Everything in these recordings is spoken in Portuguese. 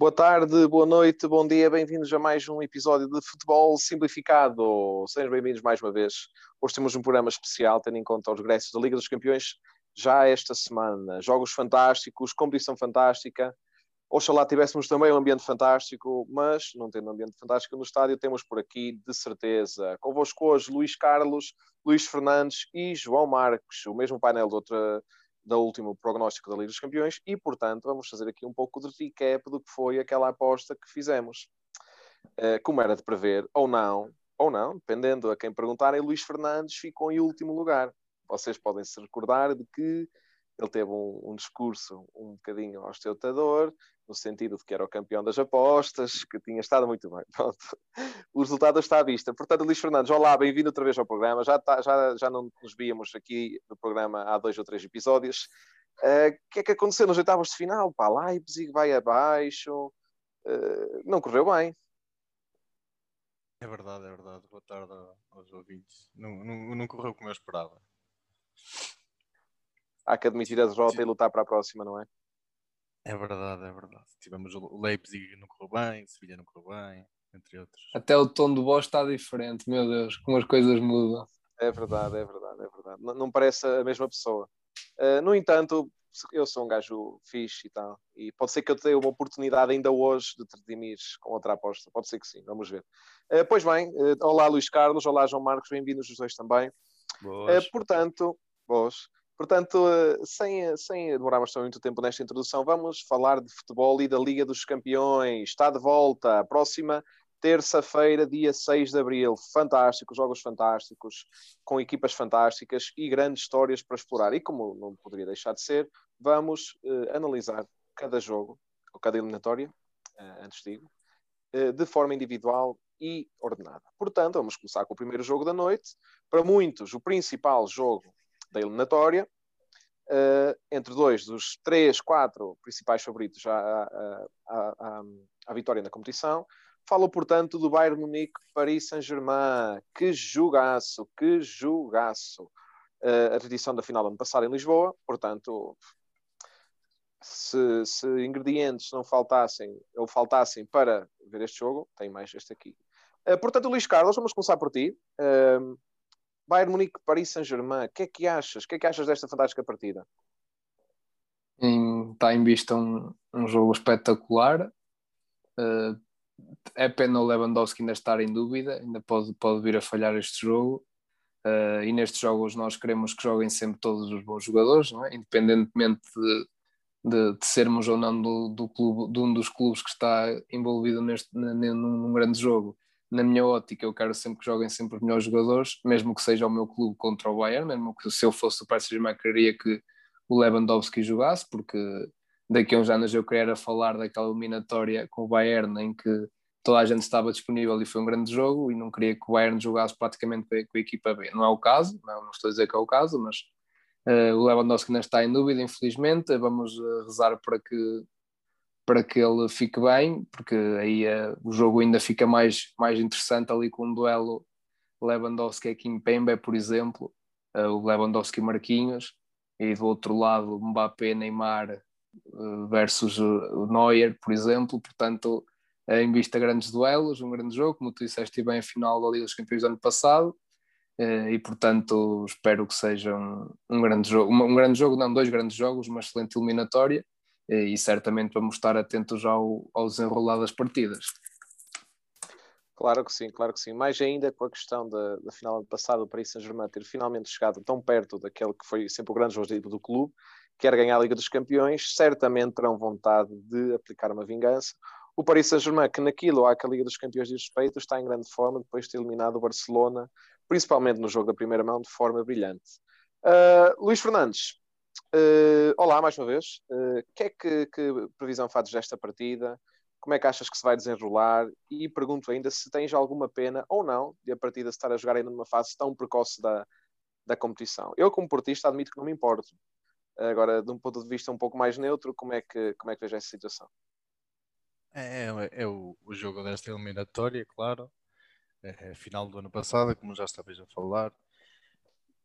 Boa tarde, boa noite, bom dia, bem-vindos a mais um episódio de Futebol Simplificado. Sejam bem-vindos mais uma vez. Hoje temos um programa especial, tendo em conta os regressos da Liga dos Campeões já esta semana. Jogos fantásticos, competição fantástica. Oxalá tivéssemos também um ambiente fantástico, mas não tendo um ambiente fantástico no estádio, temos por aqui, de certeza, convosco hoje Luís Carlos, Luís Fernandes e João Marques, o mesmo painel de outra da último prognóstico da Liga dos Campeões e, portanto, vamos fazer aqui um pouco de recap do que foi aquela aposta que fizemos. Uh, como era de prever, ou não, ou não, dependendo a quem perguntarem, Luís Fernandes ficou em último lugar. Vocês podem se recordar de que ele teve um, um discurso um bocadinho ostentador, no sentido de que era o campeão das apostas, que tinha estado muito bem. Pronto. O resultado está à vista. Portanto, Luís Fernandes, olá, bem-vindo outra vez ao programa. Já, tá, já, já não nos víamos aqui no programa há dois ou três episódios. Eh, o uh, que é que aconteceu nos oitavos de final? Pá, Leipzig vai abaixo. Uh, não correu bem. É verdade, é verdade. Boa tarde aos ouvintes. Não, não, não correu como eu esperava. Há que admitir a derrota e lutar para a próxima, não é? É verdade, é verdade. Tivemos o Leipzig não correu bem, Sevilha não correu bem, entre outros. Até o tom do voz está diferente, meu Deus, como as coisas mudam. É verdade, é verdade, é verdade. Não, não parece a mesma pessoa. Uh, no entanto, eu sou um gajo fixe e tal, e pode ser que eu tenha uma oportunidade ainda hoje de te redimir com outra aposta. Pode ser que sim, vamos ver. Uh, pois bem, uh, olá Luís Carlos, olá João Marcos, bem-vindos os dois também. Boas. portanto, boas. Portanto, eh, sem, sem demorarmos muito tempo nesta introdução, vamos falar de futebol e da Liga dos Campeões. Está de volta, próxima terça-feira, dia 6 de abril. Fantástico, jogos fantásticos, com equipas fantásticas e grandes histórias para explorar. E como não poderia deixar de ser, vamos uh, analisar cada jogo, ou cada eliminatória, uh, antes digo, uh, de forma individual e ordenada. Portanto, vamos começar com o primeiro jogo da noite. Para muitos, o principal jogo da eliminatória, uh, entre dois dos três, quatro principais favoritos à, à, à, à vitória na competição. Falo, portanto, do Bayern Munique Paris Saint-Germain. Que jogaço, que jogaço. Uh, a tradição da final do ano passado em Lisboa, portanto, se, se, ingredientes não faltassem ou faltassem para ver este jogo, tem mais este aqui. Uh, portanto, Luís Carlos, vamos começar por ti. Uh, Bayern Munique, Paris Saint-Germain, o que é que achas? O que é que achas desta fantástica partida? está em vista um, um jogo espetacular. Uh, é pena o Lewandowski ainda estar em dúvida, ainda pode, pode vir a falhar este jogo. Uh, e nestes jogos nós queremos que joguem sempre todos os bons jogadores, é? independentemente de, de, de, sermos ou não do, do clube, de um dos clubes que está envolvido neste, num, num grande jogo na minha ótica, eu quero sempre que joguem sempre os melhores jogadores, mesmo que seja o meu clube contra o Bayern, mesmo que se eu fosse o Paris Saint-Germain queria que o Lewandowski jogasse, porque daqui a uns anos eu queria falar daquela eliminatória com o Bayern em que toda a gente estava disponível e foi um grande jogo e não queria que o Bayern jogasse praticamente com a, equipa B. Não é o caso, não, não, estou a dizer que é o caso, mas uh, o Lewandowski ainda está em dúvida, infelizmente. Vamos uh, rezar para que para que ele fique bem, porque aí uh, o jogo ainda fica mais, mais interessante ali com um duelo Lewandowski-Kimpembe, por exemplo, uh, o Lewandowski-Marquinhos, e do outro lado Mbappé-Neymar uh, versus o Neuer, por exemplo, portanto, em vista grandes duelos, um grande jogo, como tu disseste bem, a final da Liga dos Campeões do ano passado, e portanto espero que seja um, um grande jogo, um, um grande jogo, não, dois grandes jogos, uma excelente eliminatória, e certamente vamos estar atentos ao, ao desenrolar das partidas. Claro que sim, claro que sim. Mais ainda com a questão da, da final ano passado, o Paris Saint-Germain ter finalmente chegado tão perto daquele que foi sempre o grande objetivo do clube, quer ganhar a Liga dos Campeões, certamente terão vontade de aplicar uma vingança. O Paris Saint-Germain, que naquilo há que a Liga dos Campeões diz respeito, está em grande forma depois de ter eliminado o Barcelona, principalmente no jogo da primeira mão, de forma brilhante. Uh, Luís Fernandes, Uh, olá, mais uma vez. Uh, que é que, que, previsão fazes desta partida? Como é que achas que se vai desenrolar? E pergunto ainda se tens alguma pena ou não de a partida estar a jogar ainda numa fase tão precoce da, da competição. Eu, como portista, admito que não me importo. Agora, de um ponto de vista um pouco mais neutro, como é que, como é que vejo essa situação? É, é, é o, o, jogo desta eliminatória, claro. É, é final do ano passado, como já estavas a falar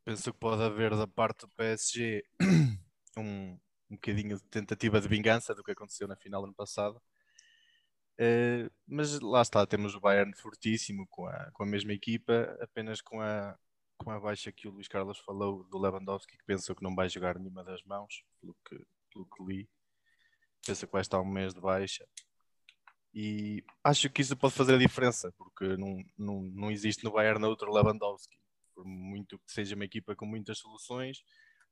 penso que pode haver da parte do PSG um, um bocadinho de tentativa de vingança do que aconteceu na final ano passado. Uh, mas lá está, temos o Bayern fortíssimo com a, com a mesma equipa, apenas com a, com a baixa que o Luís Carlos falou do Lewandowski, que pensou que não vai jogar nenhuma das mãos, pelo que, pelo que li. Pensa que vai estar um mês de baixa. E acho que isso pode fazer a diferença, porque não, não, não existe no Bayern outro Lewandowski. Por muito que seja uma equipa com muitas soluções,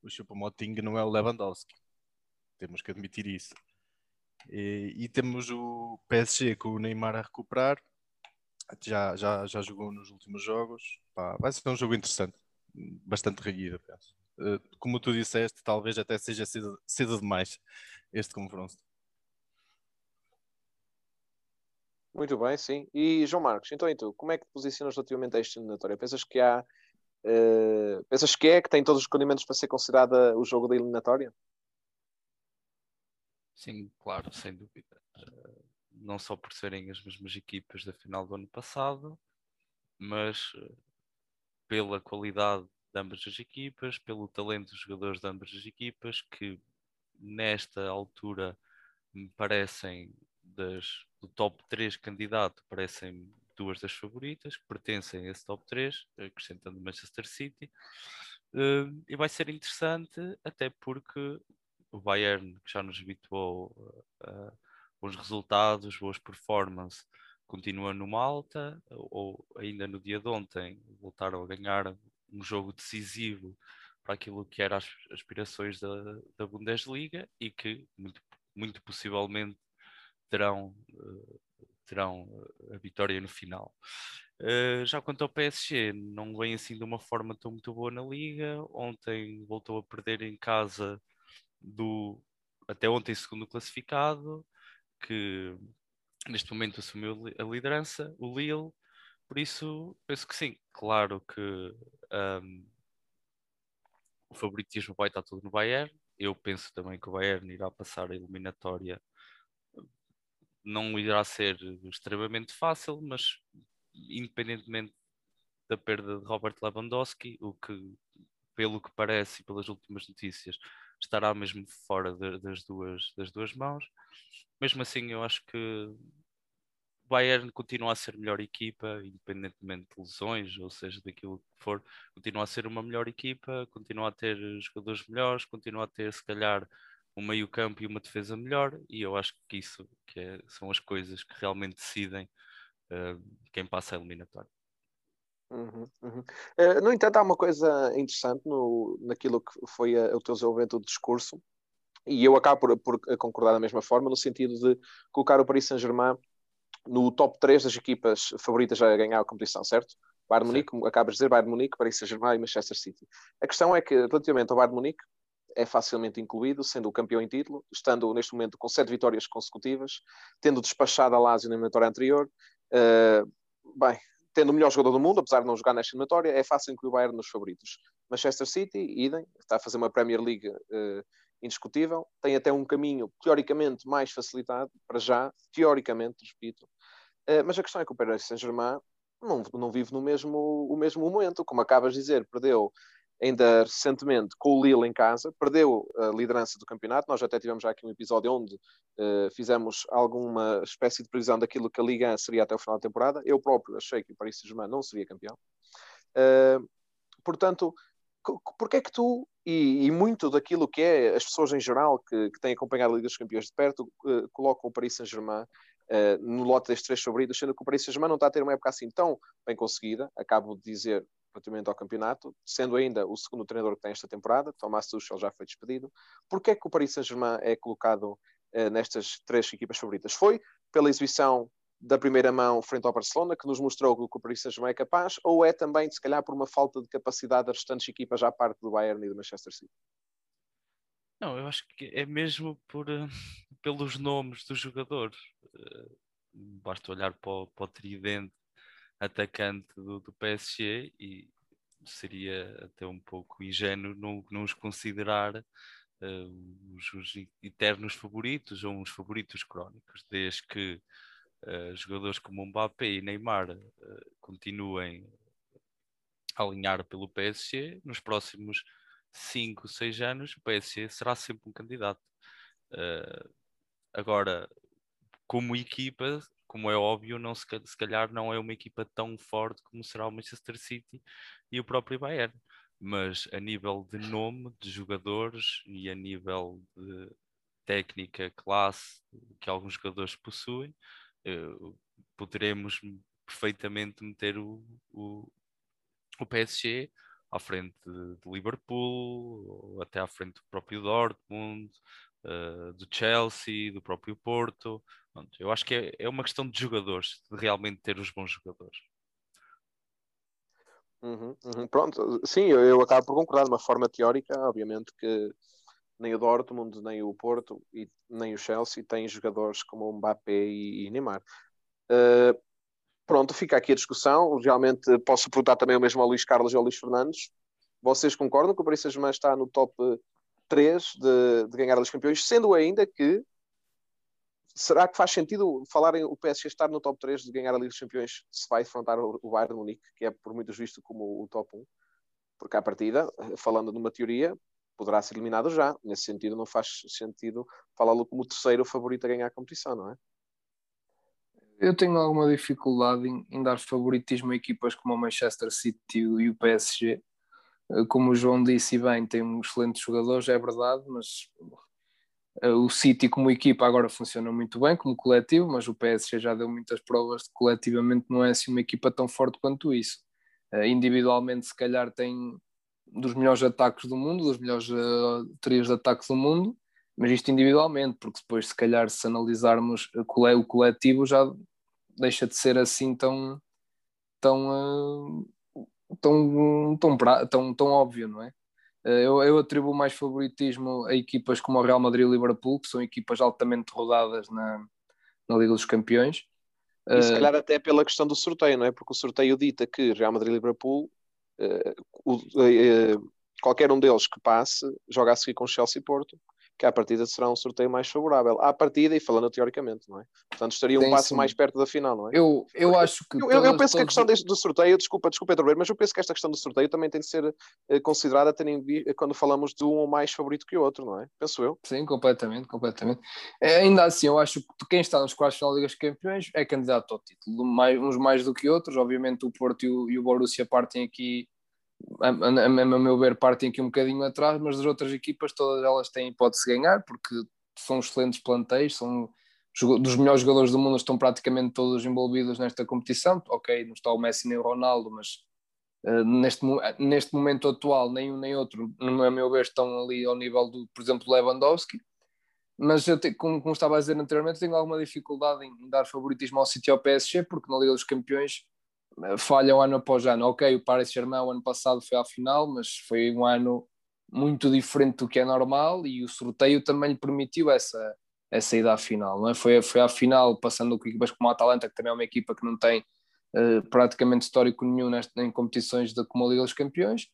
o Choupo-Moting não é o Lewandowski. Temos que admitir isso. E, e, temos o PSG com o Neymar a recuperar. Já, já, já jogou nos últimos jogos. Pá, vai ser um jogo interessante, bastante reguido, penso. Eh, como tu disseste, talvez até seja cedo, cedo demais este confronto. Muito bem, sim. E João Marcos, então e tu, como é que te posicionas relativamente a este eliminatório? Pensas que há. Uh, pensas que é que tem todos os condimentos para ser considerada o jogo da eliminatória? Sim, claro, sem dúvida. Uh, não só por serem as mesmas equipas da final do ano passado, mas uh, pela qualidade de ambas as equipas, pelo talento dos jogadores de ambas as equipas, que nesta altura me parecem das, do top 3 candidato, parecem duas das favoritas, que pertencem a esse top 3, acrescentando Manchester City. Uh, e vai ser interessante, até porque o Bayern, que já nos habituou a uh, bons resultados, boas performances, continua numa alta, ou ainda no dia de ontem voltaram a ganhar um jogo decisivo para aquilo que eram as aspirações da, da Bundesliga e que muito, muito possivelmente terão, uh, terão a vitória no final. Uh, já quanto ao PSG, não vem assim de uma forma tão muito boa na liga. Ontem voltou a perder em casa do até ontem segundo classificado, que neste momento assumiu a liderança, o Lille. Por isso, penso que sim. Claro que um, o favoritismo vai estar tudo no Bayern. Eu penso também que o Bayern irá passar a eliminatória não irá ser extremamente fácil, mas independentemente da perda de Robert Lewandowski, o que, pelo que parece e pelas últimas notícias, estará mesmo fora de, das, duas, das duas mãos. Mesmo assim, eu acho que o Bayern continua a ser melhor equipa, independentemente de lesões, ou seja, daquilo que for, continua a ser uma melhor equipa, continua a ter jogadores melhores, continua a ter, se calhar, um meio campo e uma defesa melhor e eu acho que isso que é, são as coisas que realmente decidem uh, quem passa a eliminatória. Uhum, uhum. Uh, no entanto, há uma coisa interessante no, naquilo que foi a, o teu desenvolvimento do discurso, e eu acabo por, por, concordar da mesma forma, no sentido de colocar o Paris Saint-Germain no top 3 das equipas favoritas a ganhar a competição, certo? Bayern Munique, como acabas de dizer, Bayern Munique, Paris Saint-Germain e Manchester City. A questão é que, relativamente ao Bayern Munique, é facilmente incluído, sendo o campeão em título, estando neste momento com sete vitórias consecutivas, tendo despachado a Lazio na eliminatória anterior. Uh, bem, tendo o melhor jogador do mundo, apesar de não jogar nesta eliminatória, é fácil incluir o Bayern nos favoritos. Manchester City, idem, está a fazer uma Premier League uh, indiscutível, tem até um caminho teoricamente mais facilitado, para já, teoricamente, repito. Uh, mas a questão é que o Paris Saint-Germain não, não vive no mesmo, o mesmo momento, como acabas de dizer, perdeu ainda recentemente com o Lille em casa, perdeu a liderança do campeonato. Nós até tivemos já aqui um episódio onde uh, fizemos alguma espécie de previsão daquilo que a Liga seria até o final da temporada. Eu próprio achei que o Paris Saint-Germain não seria campeão. Uh, portanto, porque é que tu, e, e, muito daquilo que é as pessoas em geral que, que têm acompanhado a Liga dos Campeões de perto, uh, colocam o Paris Saint-Germain Uh, no lote destes três favoritos, sendo que o Paris Saint-Germain não está a ter uma época assim tão bem conseguida. Acabo de dizer relativamente ao campeonato, sendo ainda o segundo treinador que tem esta temporada, Tomás Tuchel já foi despedido. Porquê é que o Paris Saint-Germain é colocado eh, nestas três equipas favoritas? Foi pela exibição da primeira mão frente ao Barcelona, que nos mostrou que o Paris Saint-Germain é capaz, ou é também, se calhar, por uma falta de capacidade das restantes equipas à parte do Bayern e do Manchester City? Não, eu acho que é mesmo por, uh, pelos nomes dos jogadores. Uh, basta olhar para o, para o tridente atacante do, do PSG e seria até um pouco ingênuo não, não os considerar uh, os, os, eternos favoritos ou uns favoritos crónicos, desde que uh, jogadores como Mbappé e Neymar uh, continuem a alinhar pelo PSG, nos próximos 5, 6 anos o PSG será sempre um candidato. agora, como equipa, como é óbvio, não se, se calhar não é uma equipa tão forte como será o Manchester City e o próprio Bayern. Mas a nível de nome de jogadores e a nível de técnica, classe que alguns jogadores possuem, uh, poderemos perfeitamente meter o, o, o PSG à frente de Liverpool, até à frente do próprio Dortmund, uh, do Chelsea, do próprio Porto. Pronto, eu acho que é, é uma questão de jogadores, de realmente ter os bons jogadores. Uhum, uhum. Pronto, sim, eu, eu, acabo por concordar de uma forma teórica, obviamente que nem o Dortmund, nem o Porto e nem o Chelsea têm jogadores como o Mbappé e, e Neymar. Uh, pronto, fica aqui a discussão. Realmente posso perguntar também o mesmo ao Luís Carlos e ao Luís Fernandes. Vocês concordam que o Paris Saint-Germain está no top 3 de, de ganhar dos campeões, sendo ainda que será que faz sentido falarem o PSG estar no top 3 de ganhar a Liga dos Campeões se vai enfrentar o, Bayern Munique, que é por muitos visto como o top 1? Porque à partida, falando numa teoria, poderá ser eliminado já. Nesse sentido, não faz sentido falá-lo como o terceiro favorito a ganhar a competição, não é? Eu tenho alguma dificuldade em, em dar favoritismo a equipas como o Manchester City e o PSG. Como o João disse bem, tem um excelentes jogadores, é verdade, mas eh, o City como equipa agora funciona muito bem como coletivo, mas o PSG já deu muitas provas de que coletivamente não é assim uma equipa tão forte quanto isso. Eh, individualmente se calhar tem dos melhores ataques do mundo, dos melhores uh, trios de ataque do mundo, mas isto individualmente, porque depois se calhar se analisarmos o coletivo já deixa de ser assim tão tão uh, tão, tão, tão, tão óbvio, não é? Eh, eu, eu, atribuo mais favoritismo a equipas como o Real Madrid e o Liverpool, que são equipas altamente rodadas na, na Liga dos Campeões. E se calhar até pela questão do sorteio, não é? Porque o sorteio dita que Real Madrid e Liverpool, uh, uh, qualquer um deles que passe, joga a seguir com Chelsea e Porto que à partida será um sorteio mais favorável. À partida, e falando teoricamente, não é? Portanto, estaria um sim, passo sim. mais perto da final, não é? Eu, eu acho que. Eu, eu, eu penso que a questão deste, do sorteio, desculpa, desculpa interromper, mas eu penso que esta questão do sorteio também tem de ser eh, considerada tendo em, quando falamos de um mais favorito que o outro, não é? Penso eu. Sim, completamente, completamente. É, ainda assim, eu acho que quem está nos quartos final da Liga dos Campeões é candidato ao título, mais, uns mais do que outros. Obviamente, o Porto e o, e o Borussia partem aqui a, a, a, meu ver, partem aqui um bocadinho atrás, mas as outras equipas, todas elas têm hipótese de ganhar, porque são excelentes plantéis, são dos melhores jogadores do mundo, estão praticamente todos envolvidos nesta competição. Ok, não está o Messi nem o Ronaldo, mas uh, neste, neste momento atual, nem um nem outro, no meu ver, estão ali ao nível do, por exemplo, Lewandowski. Mas eu te, como, como, estava a dizer anteriormente, tenho alguma dificuldade em dar favoritismo ao City ao PSG, porque na Liga dos Campeões falham ano após ano. Ok, o Paris Saint-Germain o ano passado foi à final, mas foi um ano muito diferente do que é normal e o sorteio também lhe permitiu essa, essa ida à final. Não é? foi, foi à final, passando com equipas como a Atalanta, que também é uma equipa que não tem uh, praticamente histórico nenhum neste, em competições da como a Liga dos Campeões.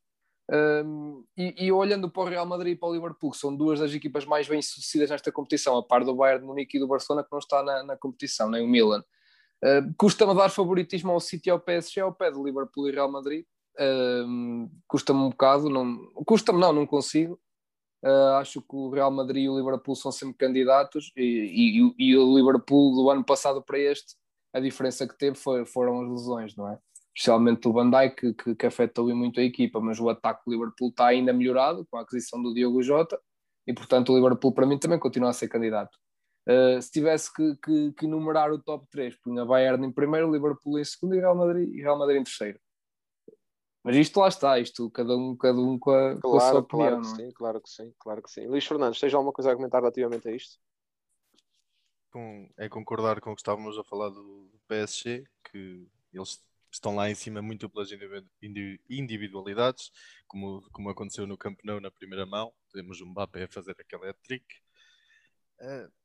Um, e, e, olhando para o Real Madrid e para o Liverpool, que são duas das equipas mais bem sucedidas nesta competição, a par do Bayern de Munique e do Barcelona, que não está na, na competição, nem o Milan. Uh, Custa-me dar favoritismo ao City ao PSG ao pé de Liverpool e Real Madrid. Uh, Custa-me um bocado, não, custa-me não, não consigo. Uh, acho que o Real Madrid e o Liverpool são sempre candidatos e, e, e, o Liverpool do ano passado para este, a diferença que teve foi, foram as lesões, não é? Especialmente o Van Dijk, que, que afetou muito a equipa, mas o ataque do Liverpool está ainda melhorado com a aquisição do Diogo Jota e, portanto, o Liverpool para mim também continua a ser candidato. Uh, se tivesse que, que, que, enumerar o top 3, punha Bayern em primeiro, Liverpool em segundo e Real Madrid, e Real Madrid em terceiro. Mas isto lá está, isto cada um, cada um com, a, claro, com a sua opinião. Claro que, é? sim, claro que sim, claro que sim. Luís Fernandes, tens alguma coisa a comentar relativamente a isto? Com, é concordar com o que estávamos a falar do, do PSG, que eles estão lá em cima muito pelas individualidades, como, como aconteceu no Camp Nou na primeira mão. Temos um Mbappé a fazer aquela trick. Uh,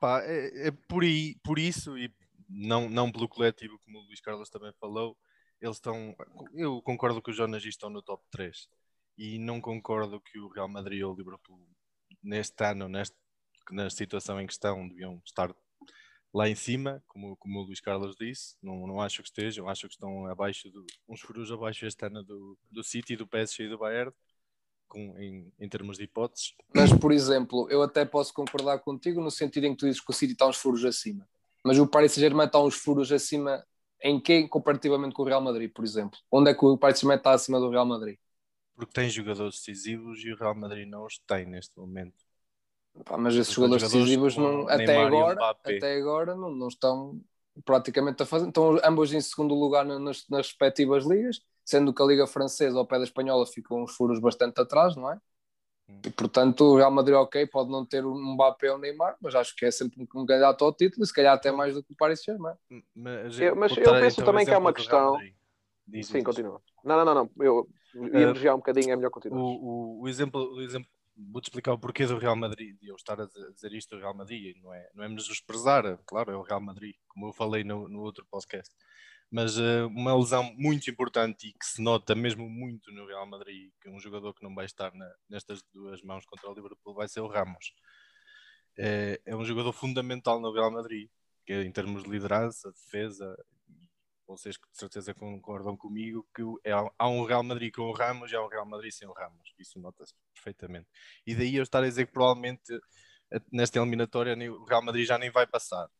Pá, é, é, por, aí, por isso, e não, não pelo coletivo, como o Luís Carlos também falou, eles estão. Eu concordo que os Jonas estão no top 3 e não concordo que o Real Madrid ou o Liverpool, neste ano, neste, na situação em que estão, deviam estar lá em cima, como, como o Luís Carlos disse. Não, não acho que estejam, acho que estão abaixo, do, uns furos abaixo este ano do, do City, do PSG e do Bayern com, em, em termos de hipóteses. Mas, por exemplo, eu até posso concordar contigo no sentido em que tu dizes que o City está uns furos acima. mas o Paris Saint-Germain está uns furos acima em quem comparativamente com o Real Madrid, por exemplo? Onde é que o Paris Saint-Germain está acima do Real Madrid? Porque tem jogadores decisivos e o Real Madrid não os tem neste momento. Pá, mas esses jogadores, jogadores decisivos não, até, agora, até agora não, não estão praticamente a fazer. Estão ambos em segundo lugar nas, nas respectivas ligas, sendo que a Liga Francesa ao pé da Espanhola ficam uns furos bastante atrás, não é? Hum. E portanto o Real Madrid, ok, pode não ter um Mbappé ou Neymar, mas acho que é sempre um, um candidato ao título e se calhar até mais do que o Paris Saint-Germain. Mas, eu, mas eu penso então, também que é uma questão. Sim, continua. Não, não, não, não. Eu ia uh, um bocadinho, é melhor continuar. O, o, o, exemplo, o exemplo vou-te explicar o porquê do Real Madrid, de eu estar a dizer isto do Real Madrid, não é, não é menosprezar, claro, é o Real Madrid, como eu falei no, no outro podcast, mas uh, uma lesão muito importante e que se nota mesmo muito no Real Madrid, que um jogador que não vai estar na, nestas duas mãos contra o Liverpool vai ser o Ramos. É, é um jogador fundamental no Real Madrid, que em termos de liderança, defesa, vocês de certeza concordam comigo que é, há um Real Madrid com o Ramos e há um Real Madrid sem o Ramos. Isso nota-se perfeitamente. E daí eu estar a dizer que provavelmente eh, nesta eliminatória o Real Madrid já nem vai passar.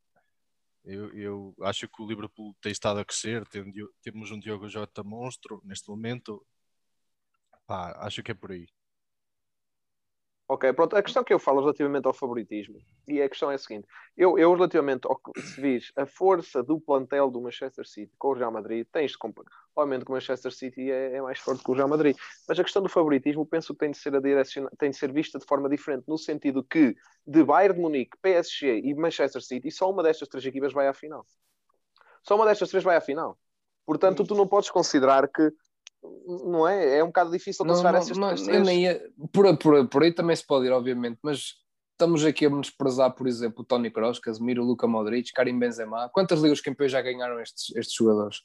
Eu, eu acho que o Liverpool tem estado a crescer, tem, temos um Diogo Jota monstro neste momento. Pá, acho que é por aí. Ok, pronto. A questão que eu falo relativamente ao favoritismo, e a questão é a seguinte: eu, eu relativamente ao que se diz a força do plantel do Manchester City com o Real Madrid, tens de comparar. Obviamente que o Manchester City é, é, mais forte que o Real Madrid, mas a questão do favoritismo penso que tem de ser, a direciona, tem de ser vista de forma diferente, no sentido que de Bayern de Munique, PSG e Manchester City, só uma destas três equipas vai à final. Só uma destas três vai à final. Portanto, tu não podes considerar que não é? É um bocado difícil considerar não, essas. Nem ia, por, por, por aí também se pode ir, obviamente, mas estamos aqui a menosprezar, por exemplo, o Tony Kroos, Casemiro, Luca Modric, Karim Benzema. Quantas ligas campeões já ganharam estes, estes jogadores?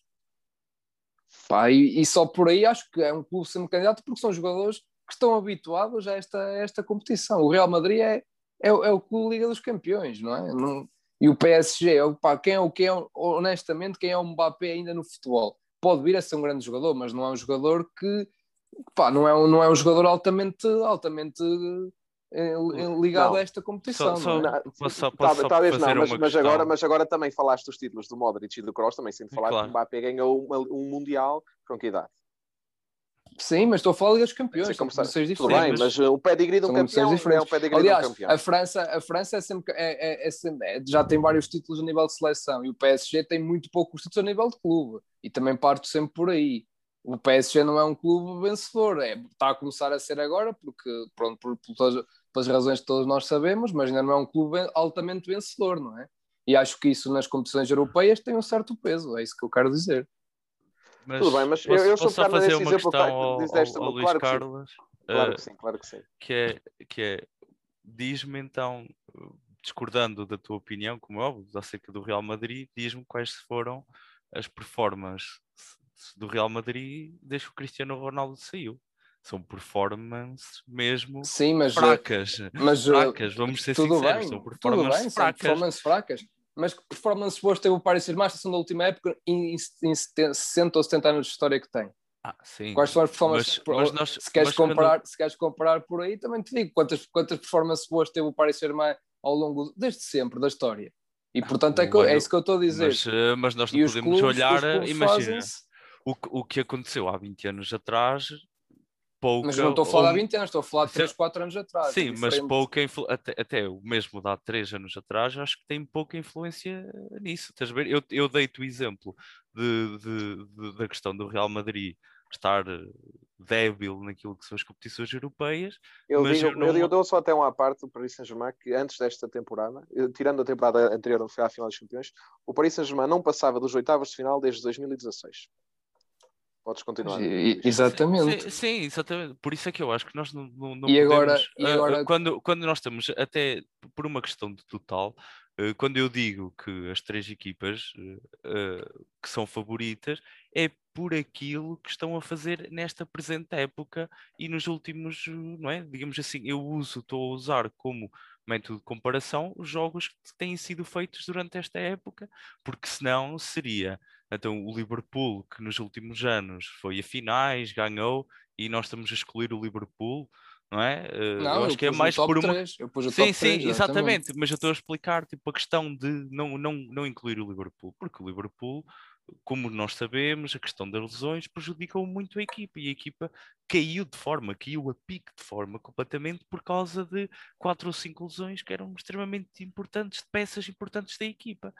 Pá, e, e, só por aí acho que é um clube sendo candidato porque são jogadores que estão habituados a esta, a esta competição. O Real Madrid é, é, é o clube Liga dos Campeões, não é? Não, e o PSG, é, pá, quem é o que é, honestamente, quem é o Mbappé ainda no futebol? Pode vir a ser um grande jogador, mas não é um jogador que pá, não, é um, não é um jogador altamente, altamente eh, ligado não. a esta competição. Só, não é? só, posso, talvez não, mas, mas agora, mas agora também falaste dos títulos do Modric e do Kroos, também sempre falar claro. que o Mbappé ganhou uma, um Mundial com que idade? Sim, mas estou a falar dos campeões, são competições diferentes. Tudo bem, mas o pedigree de um campeão é o pedigree Aliás, de um campeão. A França, a França é sempre, é, é, é sempre, é, já tem vários títulos a nível de seleção e o PSG tem muito poucos títulos a nível de clube e também parto sempre por aí. O PSG não é um clube vencedor, é, está a começar a ser agora, porque, pronto, por, por todas, pelas razões que todos nós sabemos, mas ainda não é um clube altamente vencedor, não é? E acho que isso nas competições europeias tem um certo peso, é isso que eu quero dizer. Mas Tudo bem, mas posso, eu, eu sou só fazer uma questão ao, ao, ao Luís claro Carlos. Claro que sim, claro que sim. Que é, que é diz-me então, discordando da tua opinião, como é óbvio, acerca do Real Madrid, diz-me quais foram as performances do Real Madrid desde que o Cristiano Ronaldo saiu. São performances mesmo Sim, mas, fracas. Mas, fracas, vamos ser tudo sinceros. Bem, são performances bem, fracas. São performances fracas mas que performance boas teve o Paris Saint-Germain da última época em, em 60 ou 70 anos de história que tem? Ah, sim. Quais são as performances? Mas, mas nós, se, queres comparar, quando... se queres comparar por aí, também te digo quantas, quantas performances boas teve o Paris Saint-Germain ao longo, desde sempre, da história. E portanto é, que, é isso que eu estou a dizer. Mas, eh, mas nós não e podemos clubes, olhar, imagina, o, o que aconteceu há 20 anos atrás pouca. Mas não estou a falar ou... há 20 anos, estou a falar de 3, 4 anos atrás. Sim, é mas pouca influ... até, até o mesmo de há 3 anos atrás, acho que tem pouca influência nisso. Estás a ver? Eu, eu dei-te o exemplo de, de, de, da questão do Real Madrid estar eh, débil naquilo que são as competições europeias. Eu, digo, eu, não... eu, eu, dou só até uma parte do Paris Saint-Germain que antes desta temporada, tirando a temporada anterior onde foi à final dos campeões, o Paris Saint-Germain não passava dos oitavos de final desde 2016. Podes continuar. exatamente. Sim, sim, exatamente. Por isso é que eu acho que nós não, não, não e podemos, agora, e ah, agora... quando, quando nós estamos, até por uma questão de total, ah, quando eu digo que as três equipas uh, que são favoritas é por aquilo que estão a fazer nesta presente época e nos últimos, não é? Digamos assim, eu uso, estou a usar como método de comparação os jogos que têm sido feitos durante esta época, porque senão seria então, o Liverpool, que nos últimos anos foi a finais, ganhou, e nós estamos a escolher o Liverpool não é? Uh, Não, eu acho que é mais por uma. 3, eu pus o Sim, top sim, 3, exatamente. Mas eu estou a explicar tipo, a questão de não, não, não incluir o Liverpool, porque o Liverpool, como nós sabemos, a questão das lesões prejudicou muito a equipa e a equipa caiu de forma, caiu a pique de forma completamente por causa de quatro ou cinco lesões que eram extremamente importantes, de peças importantes da equipa.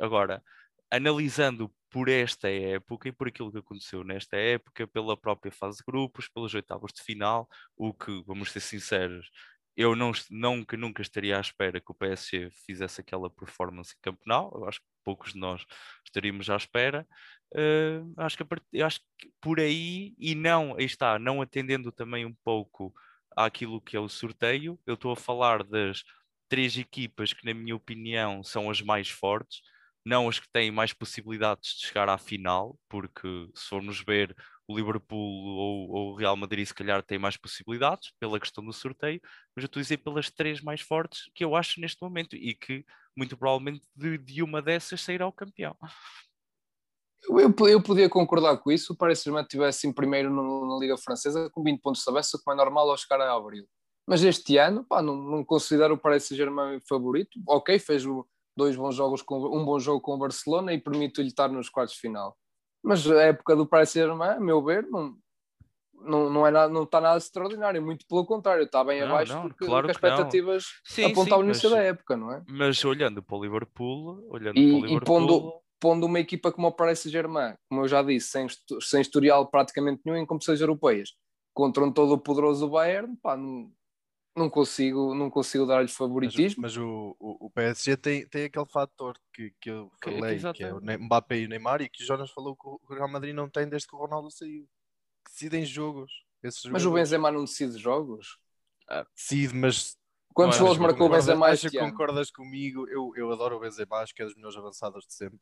Agora, analisando por esta época e por aquilo que aconteceu nesta época, pela própria fase de grupos, pelas oitavas de final, o que, vamos ser sinceros, eu não, nunca, nunca estaria à espera que o PSG fizesse aquela performance em campeonato. Eu acho que poucos de nós estaríamos à espera. Uh, acho, que, acho que por aí, e não, está, não atendendo também um pouco àquilo que é o sorteio, eu estou a falar das três equipas que, na minha opinião, são as mais fortes não as que têm mais possibilidades de chegar à final, porque se formos ver o Liverpool ou, ou o Real Madrid se calhar têm mais possibilidades pela questão do sorteio, mas eu estou a dizer pelas três mais fortes que eu acho neste momento e que muito provavelmente de, de uma dessas sairá o campeão. Eu, eu podia concordar com isso, o Paris Saint-Germain estivesse em primeiro no, na Liga Francesa com 20 pontos de avanço, como é normal ao chegar a abril. Mas este ano, pá, não, não considero o Paris Saint-Germain favorito. Ok, fez o, dois bons jogos com um bom jogo com o Barcelona e permite-lhe estar nos quartos de final. Mas a época do Paris Saint-Germain, a meu ver, não, não, não, é nada, não está nada extraordinário, muito pelo contrário, está bem não, abaixo não, porque, claro as expectativas sim, apontam ao início da época, não é? Mas olhando para o Liverpool, olhando e, para o Liverpool... E pondo, pondo uma equipa como o Paris Saint-Germain, como eu já disse, sem, sem historial praticamente nenhum em competições europeias, contra um todo poderoso Bayern, pá, não, não consigo, não consigo dar-lhe favoritismo. Mas, mas o, o, o, PSG tem, tem aquele fator que, que eu falei, que, que é o Mbappé e o Neymar, e que o Jonas falou que o Real Madrid não tem desde que o Ronaldo saiu. Que decidem jogos. mas o Benzema não decide jogos? Ah, decide, mas Quantos é gols marcou o Benzema Acho que concordas comigo? Eu, eu adoro o Benzema, acho que é dos melhores avançados de sempre.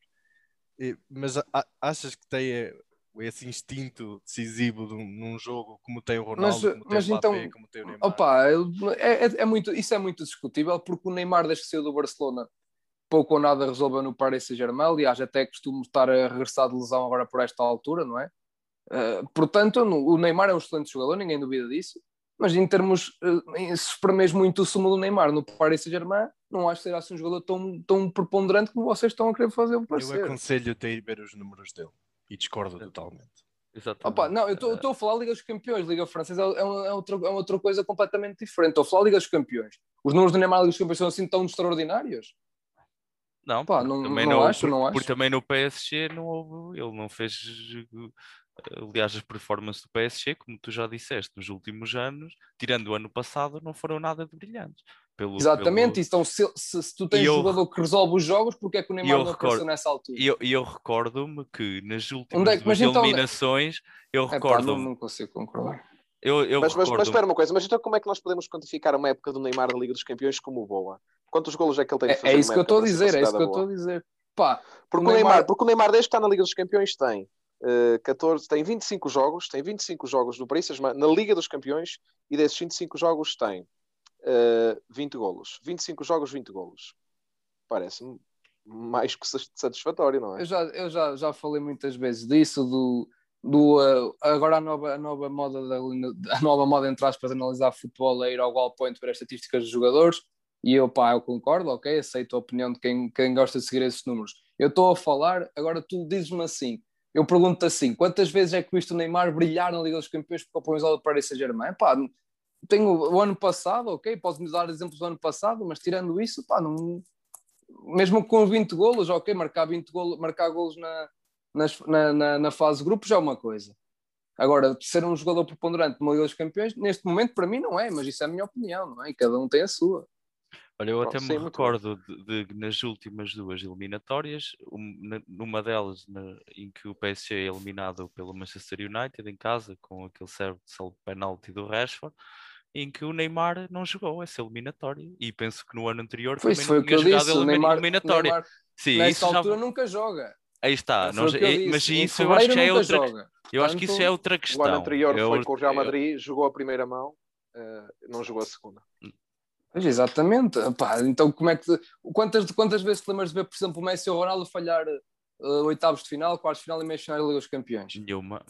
E, mas a, achas que tem eh, esse instinto decisivo de um, num jogo como tem o Ronaldo, mas, como tem mas o Mbappé, então, como tem o Neymar. Opa, é, é, é, muito, isso é muito discutível porque o Neymar desde que saiu do Barcelona pouco ou nada resolveu no Paris Saint-Germain, aliás até costumo estar a regressar de lesão agora por esta altura, não é? Uh, portanto, o Neymar é um excelente jogador, ninguém duvida disso, mas em termos, uh, se espremes muito o sumo do Neymar no Paris Saint-Germain, não acho que seja assim um jogador tão, tão preponderante como vocês estão a querer fazer o. Eu aconselho-te a ir ver os números dele e discordo totalmente. Exatamente. Opa, não, eu estou a falar Liga dos Campeões, Liga Francesa é, é, outra, é outra coisa completamente diferente. Estou a falar Liga dos Campeões. Os números do Neymar Liga dos Campeões são assim tão extraordinários? Não, Pá, não, também não, não, acho, por, não acho. Porque também no PSG não houve, ele não fez, aliás, as performances do PSG, como tu já disseste, nos últimos anos, tirando o ano passado, não foram nada de brilhantes. Pelo, Exatamente, pelo... então se, se, se, tu tens um jogador que resolve os jogos, porque é que o Neymar não recordo, apareceu nessa altura? E eu, eu recordo-me que nas últimas é, duas então, eliminações, eu recordo. É, não, não consigo concordar. Eu, eu mas, mas, mas, espera uma coisa, mas então como é que nós podemos quantificar uma época do Neymar da Liga dos Campeões como boa? Quantos golos é que ele tem de é, fazer? É, é isso que eu estou a dizer, é isso que eu estou a dizer. Pá, porque, o Neymar, Neymar, porque o Neymar, desde que está na Liga dos Campeões, tem uh, 14, tem 25 jogos, tem 25 jogos no Paris na Liga dos Campeões, e desses 25 jogos tem uh, eh, 20 golos. 25 jogos, 20 golos. Parece-me mais que satisfatório, não é? Eu já, eu já, já falei muitas vezes disso, do, do uh, agora a nova, a nova moda da, a nova moda entre aspas de analisar futebol é ir ao goal point ver as estatísticas dos jogadores e eu pá, eu concordo, ok, aceito a opinião de quem, quem gosta de seguir esses números. Eu estou a falar, agora tu dizes-me assim, eu pergunto assim, quantas vezes é que viste o Neymar brilhar na Liga dos Campeões porque apoiou o Paris Saint-Germain? Pá, tenho o ano passado, ok, posso-me dar exemplos do ano passado, mas tirando isso, pá, não, mesmo com 20 golos, ok, marcar 20 golos, marcar golos na, na, na, na fase de grupos é uma coisa. Agora, ser um jogador preponderante no Liga dos Campeões, neste momento, para mim, não é, mas isso é a minha opinião, não é? E cada um tem a sua. Olha, eu até me recordo de, de, nas últimas duas eliminatórias, numa delas na, em que o PSG é eliminado pelo Manchester United em casa, com aquele serve de penalti do Rashford, em que o Neymar não jogou essa eliminatória e penso que no ano anterior foi, também foi não tinha jogado disse, eliminatória. Neymar, Neymar, Sim, nessa altura já... nunca joga. Aí está, não, mas isso eu acho que é outra. Joga. Eu acho que isso é outra questão. O ano anterior eu, foi com o Real Madrid, eu... jogou a primeira mão, uh, não jogou a segunda. Pois, exatamente. Então, como é que. Quantas, quantas vezes te lembras de ver, por exemplo, o Messi ou o Ronaldo falhar uh, oitavos de final, quartos de final e meio final da Liga dos Campeões. Nenhuma.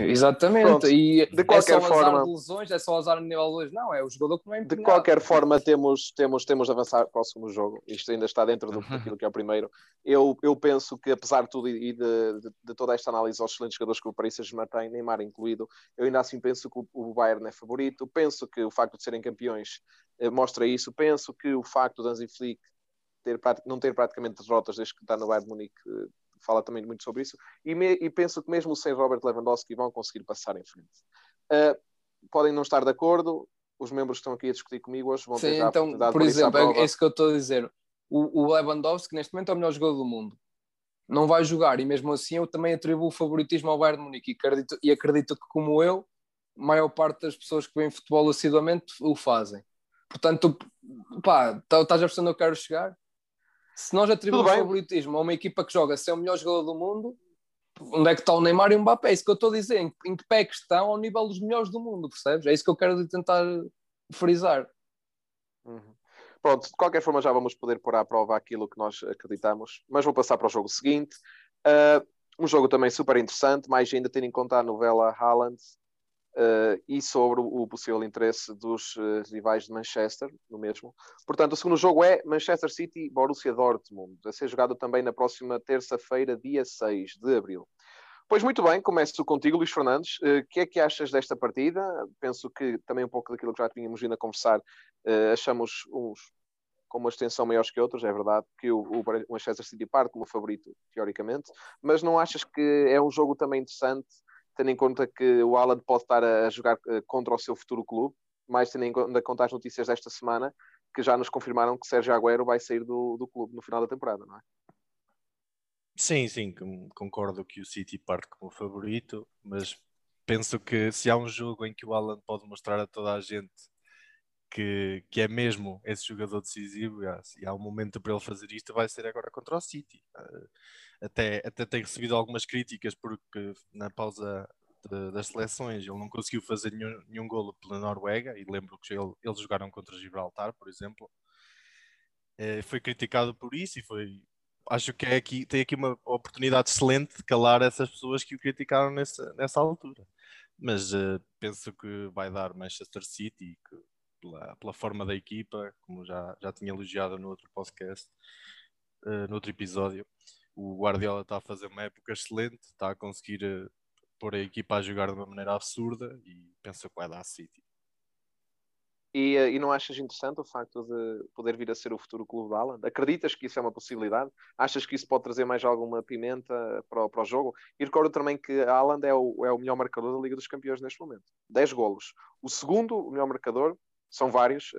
Exatamente. Pronto, e de qualquer é só azar forma- de lesões, é só azar no nível 2. Não, é o jogador que não é De qualquer forma, temos, temos, temos de avançar para o segundo jogo. Isto ainda está dentro do, daquilo que é o primeiro. Eu, eu penso que, apesar de tudo e de, de, de toda esta análise aos excelentes jogadores que o Paris Saint-Germain tem, Neymar incluído, eu ainda assim penso que o, o Bayern é favorito. Penso que o facto de serem campeões eh, mostra isso. Penso que o facto de Hansi Flick ter, não ter praticamente derrotas desde que está no Bayern Munique eh, fala também muito sobre isso. E, me- e penso que mesmo sem Robert Lewandowski vão conseguir passar em frente. Eh, podem não estar de acordo, os membros que estão aqui a discutir comigo hoje vão ter Sim, a então, de por exemplo, é, é isso que eu estou a dizer. O, o Lewandowski, neste momento, é o melhor jogador do mundo. Não vai jogar, e mesmo assim eu também atribuo o favoritismo ao Bayern de Munique. E acredito, e acredito que, como eu, a maior parte das pessoas que veem futebol assiduamente o fazem. Portanto, pá, tá- estás a perceber onde eu quero chegar? Se nós atribuímos favoritismo a uma equipa que joga ser o melhor jogador do mundo, onde é que está o Neymar e o Mbappé? É isso que eu estou a dizer. Em, em que pé é que estão ao nível dos melhores do mundo, percebes? É isso que eu quero tentar frisar. Uhum. Pronto, de qualquer forma já vamos poder pôr à prova aquilo que nós acreditamos, mas vou passar para o jogo seguinte. Uh, um jogo também super interessante, mais ainda tendo em conta a novela Haaland uh, e sobre o possível interesse dos uh, rivais de Manchester, no mesmo. Portanto, o segundo jogo é Manchester City Borussia Dortmund, a ser jogado também na próxima terça-feira, dia 6 de abril. Pois muito bem, começo contigo, Luís Fernandes. O que é que achas desta partida? Penso que também um pouco daquilo que já tínhamos vindo a conversar, uh, achamos uns com uma extensão maiores que outros, é verdade que o, o Manchester City parte como favorito, teoricamente, mas não achas que é um jogo também interessante, tendo em conta que o Haaland pode estar a jogar uh, contra o seu futuro clube, mais tendo em conta as notícias desta semana, que já nos confirmaram que Sérgio Agüero vai sair do, do clube no final da temporada, não é? Sim, sim, concordo que o City parte como favorito, mas penso que se há um jogo em que o Alan pode mostrar a toda a gente que, que é mesmo esse jogador decisivo, e há um momento para ele fazer isto, vai ser agora contra o City. Até, até tem recebido algumas críticas porque na pausa de, das seleções ele não conseguiu fazer nenhum, nenhum golo pela Noruega, e lembro que ele, eles jogaram contra Gibraltar, por exemplo. É, foi criticado por isso e foi acho que é aqui, tem aqui uma oportunidade excelente de calar essas pessoas que o criticaram nessa, nessa altura. Mas uh, penso que vai dar Manchester City, que pela, pela forma da equipa, como já, já tinha elogiado no outro podcast, uh, no outro episódio, o Guardiola está a fazer uma época excelente, está a conseguir uh, pôr a equipa a jogar de uma maneira absurda e penso que vai dar City. E, e, não achas interessante o facto de poder vir a ser o futuro clube da Haaland? Acreditas que isso é uma possibilidade? Achas que isso pode trazer mais alguma pimenta para o, para o jogo? E recordo também que a Haaland é o, é o melhor marcador da Liga dos Campeões neste momento. 10 golos. O segundo, melhor marcador, são vários,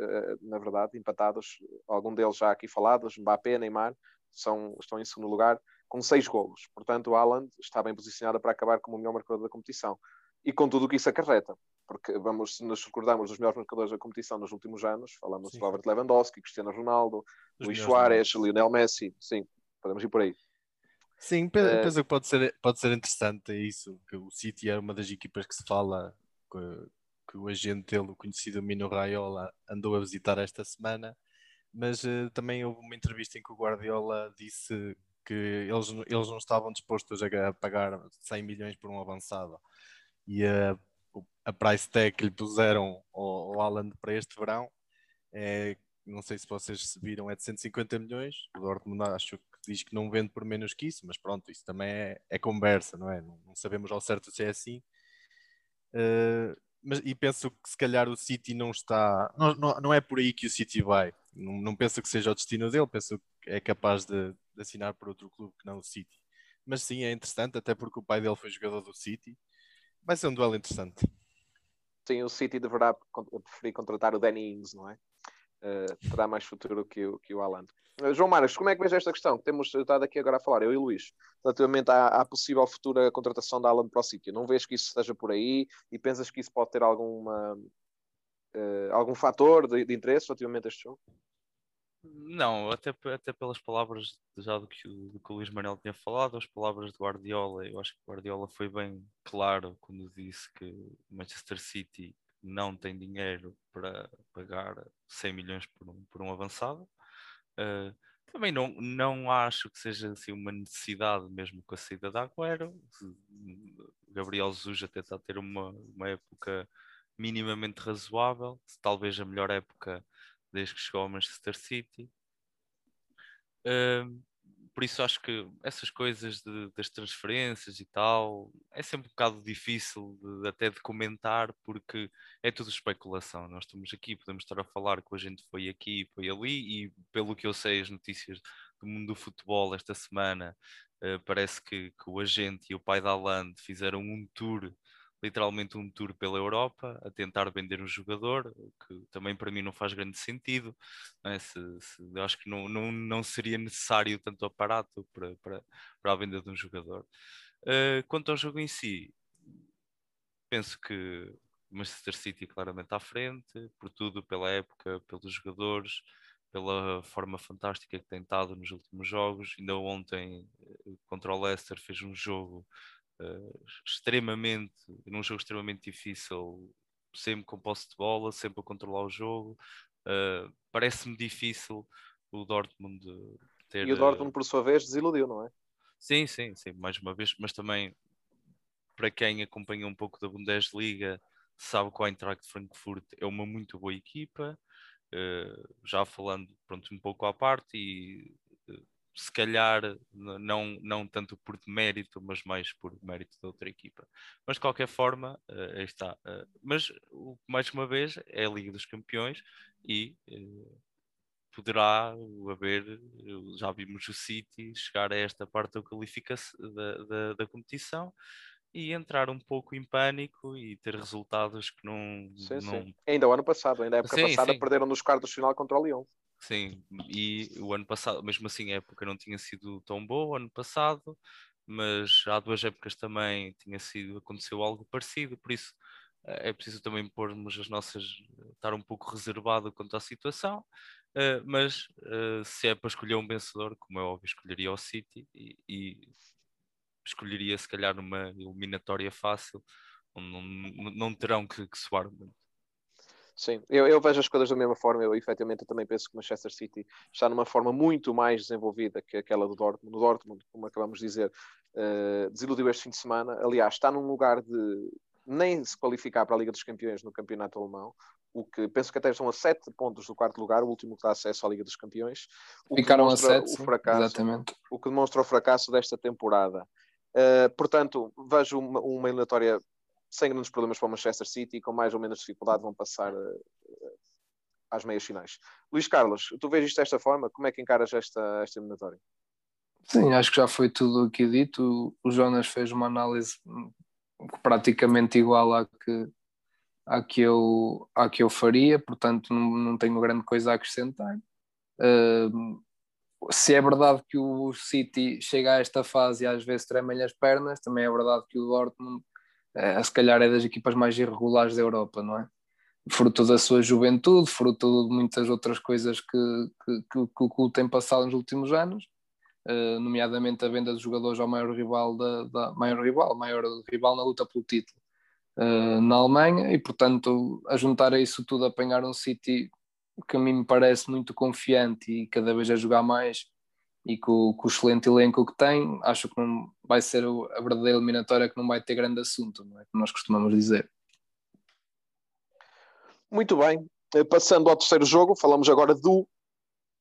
na verdade, empatados. Algum deles já aqui falados, Mbappé, Neymar, são, estão em segundo lugar, com 6 golos. Portanto, o Haaland está bem posicionado para acabar como o melhor marcador da competição. E com tudo o que isso acarreta porque vamos, se nos recordarmos dos melhores marcadores da competição nos últimos anos, falamos de Robert Lewandowski, Cristiano Ronaldo, Os Luís Soares, Lionel Messi, sim, podemos ir por aí. Sim, penso uh, que pode ser, pode ser interessante isso, que o City é uma das equipas que se fala que, que o agente dele, o conhecido Mino Raiola, andou a visitar esta semana, mas uh, também houve uma entrevista em que o Guardiola disse que eles, eles não estavam dispostos a pagar 100 milhões por um avançado. E uh, a price tag que lhe puseram ao, ao Haaland para este verão é, não sei se vocês viram, é de 150 milhões. O Dortmund acho que diz que não vende por menos que isso, mas pronto, isso também é, é conversa, não é? Não, não, sabemos ao certo se é assim. Uh, mas, e penso que se calhar o City não está. Não, não, não é por aí que o City vai. Não, não penso que seja o destino dele, penso que é capaz de, de assinar por outro clube que não o City. Mas sim, é interessante, até porque o pai dele foi jogador do City. Vai ser um duelo interessante sim, o City deverá preferir contratar o Danny Ings, não é? Uh, terá mais futuro que o, que o Haaland. Uh, João Marcos, como é que vês esta questão que temos estado aqui agora a falar, eu e o Luís, relativamente à, à possível futura contratação da Haaland para o City? Não vês que isso esteja por aí e pensas que isso pode ter alguma, uh, algum fator de, de, interesse relativamente a este jogo? Não, até, até pelas palavras já do que, do que o Luís Manuel tinha falado, as palavras de Guardiola, eu acho que Guardiola foi bem claro quando disse que Manchester City não tem dinheiro para pagar 100 milhões por um, por um avançado. Uh, também não, não acho que seja assim, uma necessidade mesmo com a saída da Agüero. Gabriel Jesus até está a ter uma, uma época minimamente razoável, talvez a melhor época desde que chegou ao Manchester City. Uh, por isso acho que essas coisas de, das transferências e tal é sempre um bocado difícil de, até de comentar porque é tudo especulação. Nós estamos aqui, podemos estar a falar que a gente foi aqui, foi ali e pelo que eu sei as notícias do mundo do futebol esta semana uh, parece que, que, o agente e o pai da Alan fizeram um tour literalmente um tour pela Europa a tentar vender um jogador, que também para mim não faz grande sentido. É? Se, se, acho que não, não, não seria necessário tanto aparato para, para, para a venda de um jogador. Uh, quanto ao jogo em si, penso que Manchester City claramente à frente, por tudo, pela época, pelos jogadores, pela forma fantástica que tem estado nos últimos jogos. Ainda ontem, eh, contra o Leicester, fez um jogo uh, extremamente, num jogo extremamente difícil, sempre com posse de bola, sempre a controlar o jogo. Uh, Parece-me difícil o Dortmund ter. E o Dortmund, por sua vez, desiludiu, não é? Sim, sim, sim, mais uma vez, mas também para quem acompanha um pouco da Bundesliga, sabe que o Eintracht Frankfurt é uma muito boa equipa. Uh, já falando pronto, um pouco à parte, e se calhar não, não tanto por mérito, mas mais por mérito da outra equipa. Mas de qualquer forma, uh, aí está. Uh, mas mais uma vez é a Liga dos Campeões e uh, poderá haver, já vimos o City chegar a esta parte da qualificação da, da, da competição e entrar um pouco em pânico e ter resultados que não. Sim, não... Sim. Ainda o ano passado, ainda a época sim, passada, sim. perderam nos quartos de final contra o Lyon. Sim, e o ano passado, mesmo assim, a época não tinha sido tão boa, ano passado, mas há duas épocas também tinha sido, aconteceu algo parecido, por isso eh, é preciso também pormos as nossas, estar um pouco reservado quanto à situação, uh, mas uh, se é para escolher um vencedor, como é óbvio, escolheria o City e, e escolheria se calhar numa eliminatória fácil, onde não, não terão que, que soar muito. Sim, eu, eu, vejo as coisas da mesma forma. Eu, efetivamente, eu também penso que o Manchester City está numa forma muito mais desenvolvida que aquela do Dortmund. O Dortmund, como acabamos de dizer, uh, desiludiu este fim de semana. Aliás, está num lugar de nem se qualificar para a Liga dos Campeões no campeonato alemão, o que penso que até estão a sete pontos do quarto lugar, o último que dá acesso à Liga dos Campeões. O Ficaram a sete, o fracasso, exatamente. O que demonstra o fracasso desta temporada. Uh, portanto, vejo uma, uma eliminatória sem grandes problemas para o Manchester City e com mais ou menos dificuldade vão passar uh, às meias finais. Luís Carlos, tu vês isto desta forma? Como é que encaras esta, esta eliminatória? Sim, acho que já foi tudo aqui dito. O Jonas fez uma análise praticamente igual à que, à que, eu, à que eu faria, portanto não, não tenho grande coisa a acrescentar. Uh, se é verdade que o City chega a esta fase e às vezes tremem as pernas, também é verdade que o Dortmund é, se calhar é das equipas mais irregulares da Europa, não é? Fruto da sua juventude, fruto de muitas outras coisas que, que, que, que o clube tem passado nos últimos anos, uh, nomeadamente a venda de jogadores ao maior rival, da, da, maior rival, maior rival na luta pelo título uh, na Alemanha, e portanto, a juntar a isso tudo, apanhar um City que a mim me parece muito confiante e cada vez a jogar mais e com, com, o excelente elenco que tem, acho que não vai ser a verdadeira eliminatória que não vai ter grande assunto, não é? Como nós costumamos dizer. Muito bem, eh, passando ao terceiro jogo, falamos agora do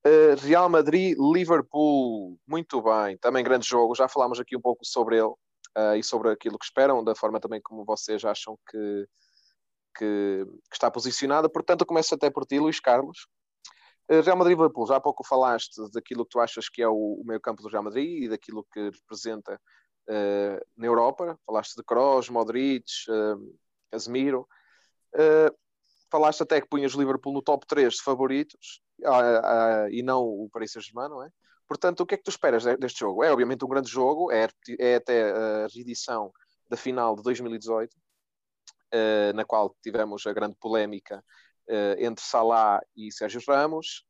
uh, Real Madrid-Liverpool. Muito bem, também grande jogo, já falámos aqui um pouco sobre ele uh, e sobre aquilo que esperam, da forma também como vocês acham que, que, que está posicionada. Portanto, eu começo até por ti, Luís Carlos. Eh, Real Madrid-Liverpool, já há pouco falaste daquilo que tu achas que é o, o meio campo do Real Madrid e daquilo que representa uh, na Europa. Falaste de Kroos, Modric, uh, Casemiro. Uh, falaste até que punhas o Liverpool no top 3 de favoritos e não o Paris Saint-Germain, não é? Portanto, o que é que tu esperas deste jogo? É obviamente um grande jogo, é, é até a reedição da final de 2018, na qual tivemos a grande polémica uh, entre Salah e Sérgio Ramos.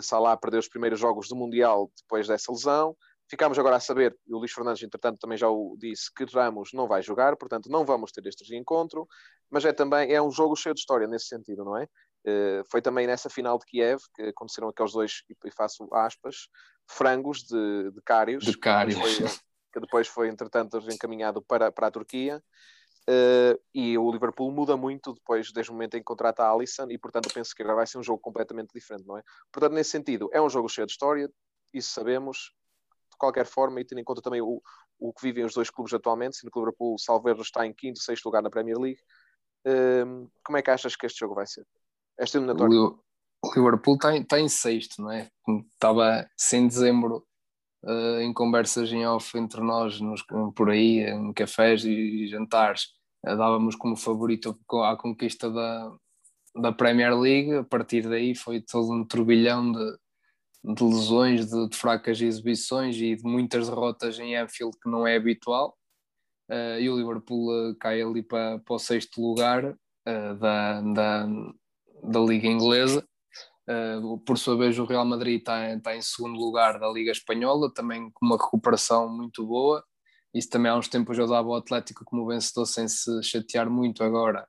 Salah perdeu os primeiros jogos do Mundial depois dessa lesão. Ficámos agora a saber, e o Luís Fernandes, entretanto, também já o disse, que Ramos não vai jogar, portanto, não vamos ter este reencontro, mas é também é um jogo cheio de história nesse sentido, não é? Uh, foi também nessa final de Kiev que aconteceram aqueles dois, e faço aspas, frangos de, de cários, de cários. Que, depois foi, que depois foi, entretanto, encaminhado para, para a Turquia. Uh, e o Liverpool muda muito depois, desde o momento em que contrata a Alisson, e portanto penso que agora vai ser um jogo completamente diferente, não é? Portanto, nesse sentido, é um jogo cheio de história, isso sabemos, de qualquer forma, e tendo em conta também o, o que vivem os dois clubes atualmente, sendo que o Liverpool, salvo está em quinto, sexto lugar na Premier League, uh, como é que achas que este jogo vai ser? Esta eliminatória? O Liverpool está em, tá em sexto, não é? Estava sem dezembro uh, em conversas em off entre nós, nos, por aí, em cafés e jantares, uh, dávamos como favorito à conquista da, da Premier League. A partir daí foi todo um turbilhão de, de lesões, de, de, fracas exibições e de muitas derrotas em Anfield que não é habitual. Uh, e o Liverpool cai ali para, para o sexto lugar da, da, da Liga Inglesa Uh, por sua vez, o Real Madrid está, está em segundo lugar da Liga Espanhola, também com uma recuperação muito boa. Isso também há uns tempos eu dava o Atlético como vencedor sem se chatear muito agora.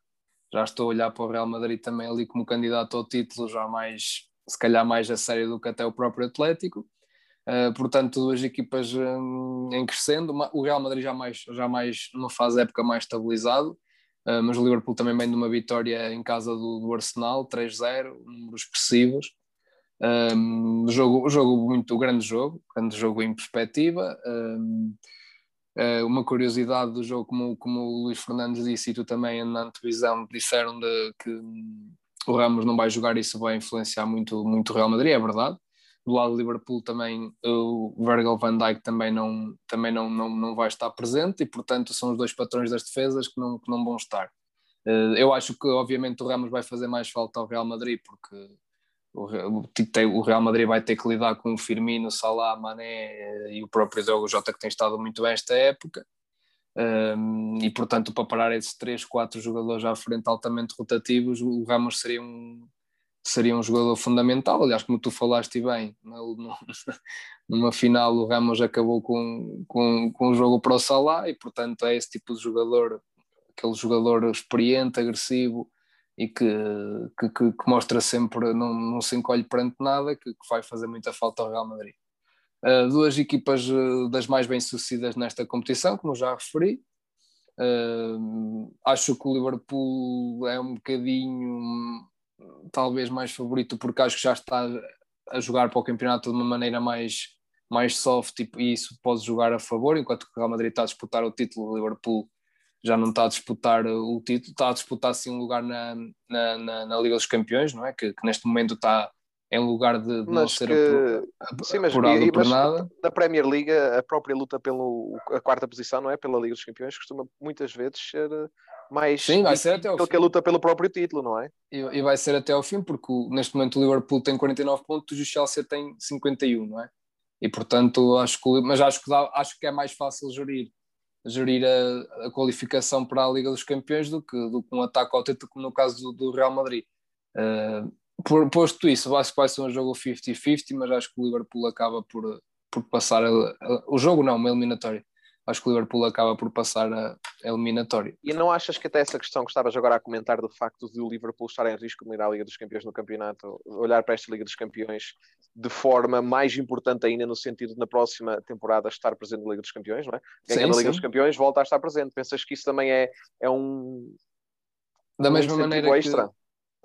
Já estou a olhar para o Real Madrid também ali como candidato ao título, já mais, se calhar mais a sério do que até o próprio Atlético. Uh, portanto, duas equipas um, em crescendo. O Real Madrid já mais, já mais numa fase época mais estabilizado Uh, mas o Liverpool também vem de uma vitória em casa do, do Arsenal, 3-0, números expressivos. Um, jogo, jogo muito grande jogo, grande jogo em perspectiva. Um, uh, uma curiosidade do jogo, como, como o Luís Fernandes disse, e tu também na antevisão disseram de, que o Ramos não vai jogar, isso vai influenciar muito, muito o Real Madrid, é verdade do lado do Liverpool também o Virgil van Dijk também não, também não, não, não vai estar presente e portanto são os dois patrões das defesas que não, que não vão estar. Eh, eu acho que obviamente o Ramos vai fazer mais falta ao Real Madrid porque o Real Madrid vai ter que lidar com o Firmino, Salah, Mané eh, e o próprio Diogo Jota que tem estado muito bem esta época um, e portanto para parar esses 3, 4 jogadores à frente altamente rotativos o Ramos seria um, seria um jogador fundamental. Aliás, como tu falaste bem, numa final o Ramos acabou com, com, com o jogo para o Salah e, portanto, é esse tipo de jogador, aquele jogador experiente, agressivo e que, que, que, mostra sempre, não, não se encolhe perante nada, que, que vai fazer muita falta ao Real Madrid. Uh, duas equipas uh, das mais bem-sucedidas nesta competição, como já referi. Uh, acho que o Liverpool é um bocadinho talvez mais favorito porque acho que já está a jogar para o campeonato de uma maneira mais, mais soft e, e isso pode jogar a favor, enquanto que o Real Madrid está a disputar o título, o Liverpool já não está a disputar o título, está a disputar sim um lugar na, na, na, na Liga dos Campeões, não é? Que, que, neste momento está em lugar de, de não ser que... sim, mas, apurado e, por nada. Na Premier League, a própria luta pela quarta posição, não é? Pela Liga dos Campeões, costuma muitas vezes ser mais Sim, vai ser até fim. que luta pelo próprio título, não é? E, e, vai ser até ao fim, porque o, neste momento o Liverpool tem 49 pontos e o Chelsea tem 51, não é? E portanto, acho que, mas acho que, dá, acho que é mais fácil gerir, gerir a, a, qualificação para a Liga dos Campeões do que, do que um ataque ao título, como no caso do, do Real Madrid. Uh, por, posto isso, acho que vai ser um jogo 50-50, mas acho que o Liverpool acaba por, por passar a, a, o jogo, não, uma eliminatória acho que o Liverpool acaba por passar a eliminatória. E não achas que até essa questão que estavas agora a comentar do facto de o Liverpool estar em risco de ir à Liga dos Campeões no campeonato, olhar para esta Liga dos Campeões de forma mais importante ainda no sentido de na próxima temporada estar presente na Liga dos Campeões, não é? Ganhando a Liga sim. dos Campeões, volta a estar presente. Pensas que isso também é, é um da mesma um maneira extra? Que...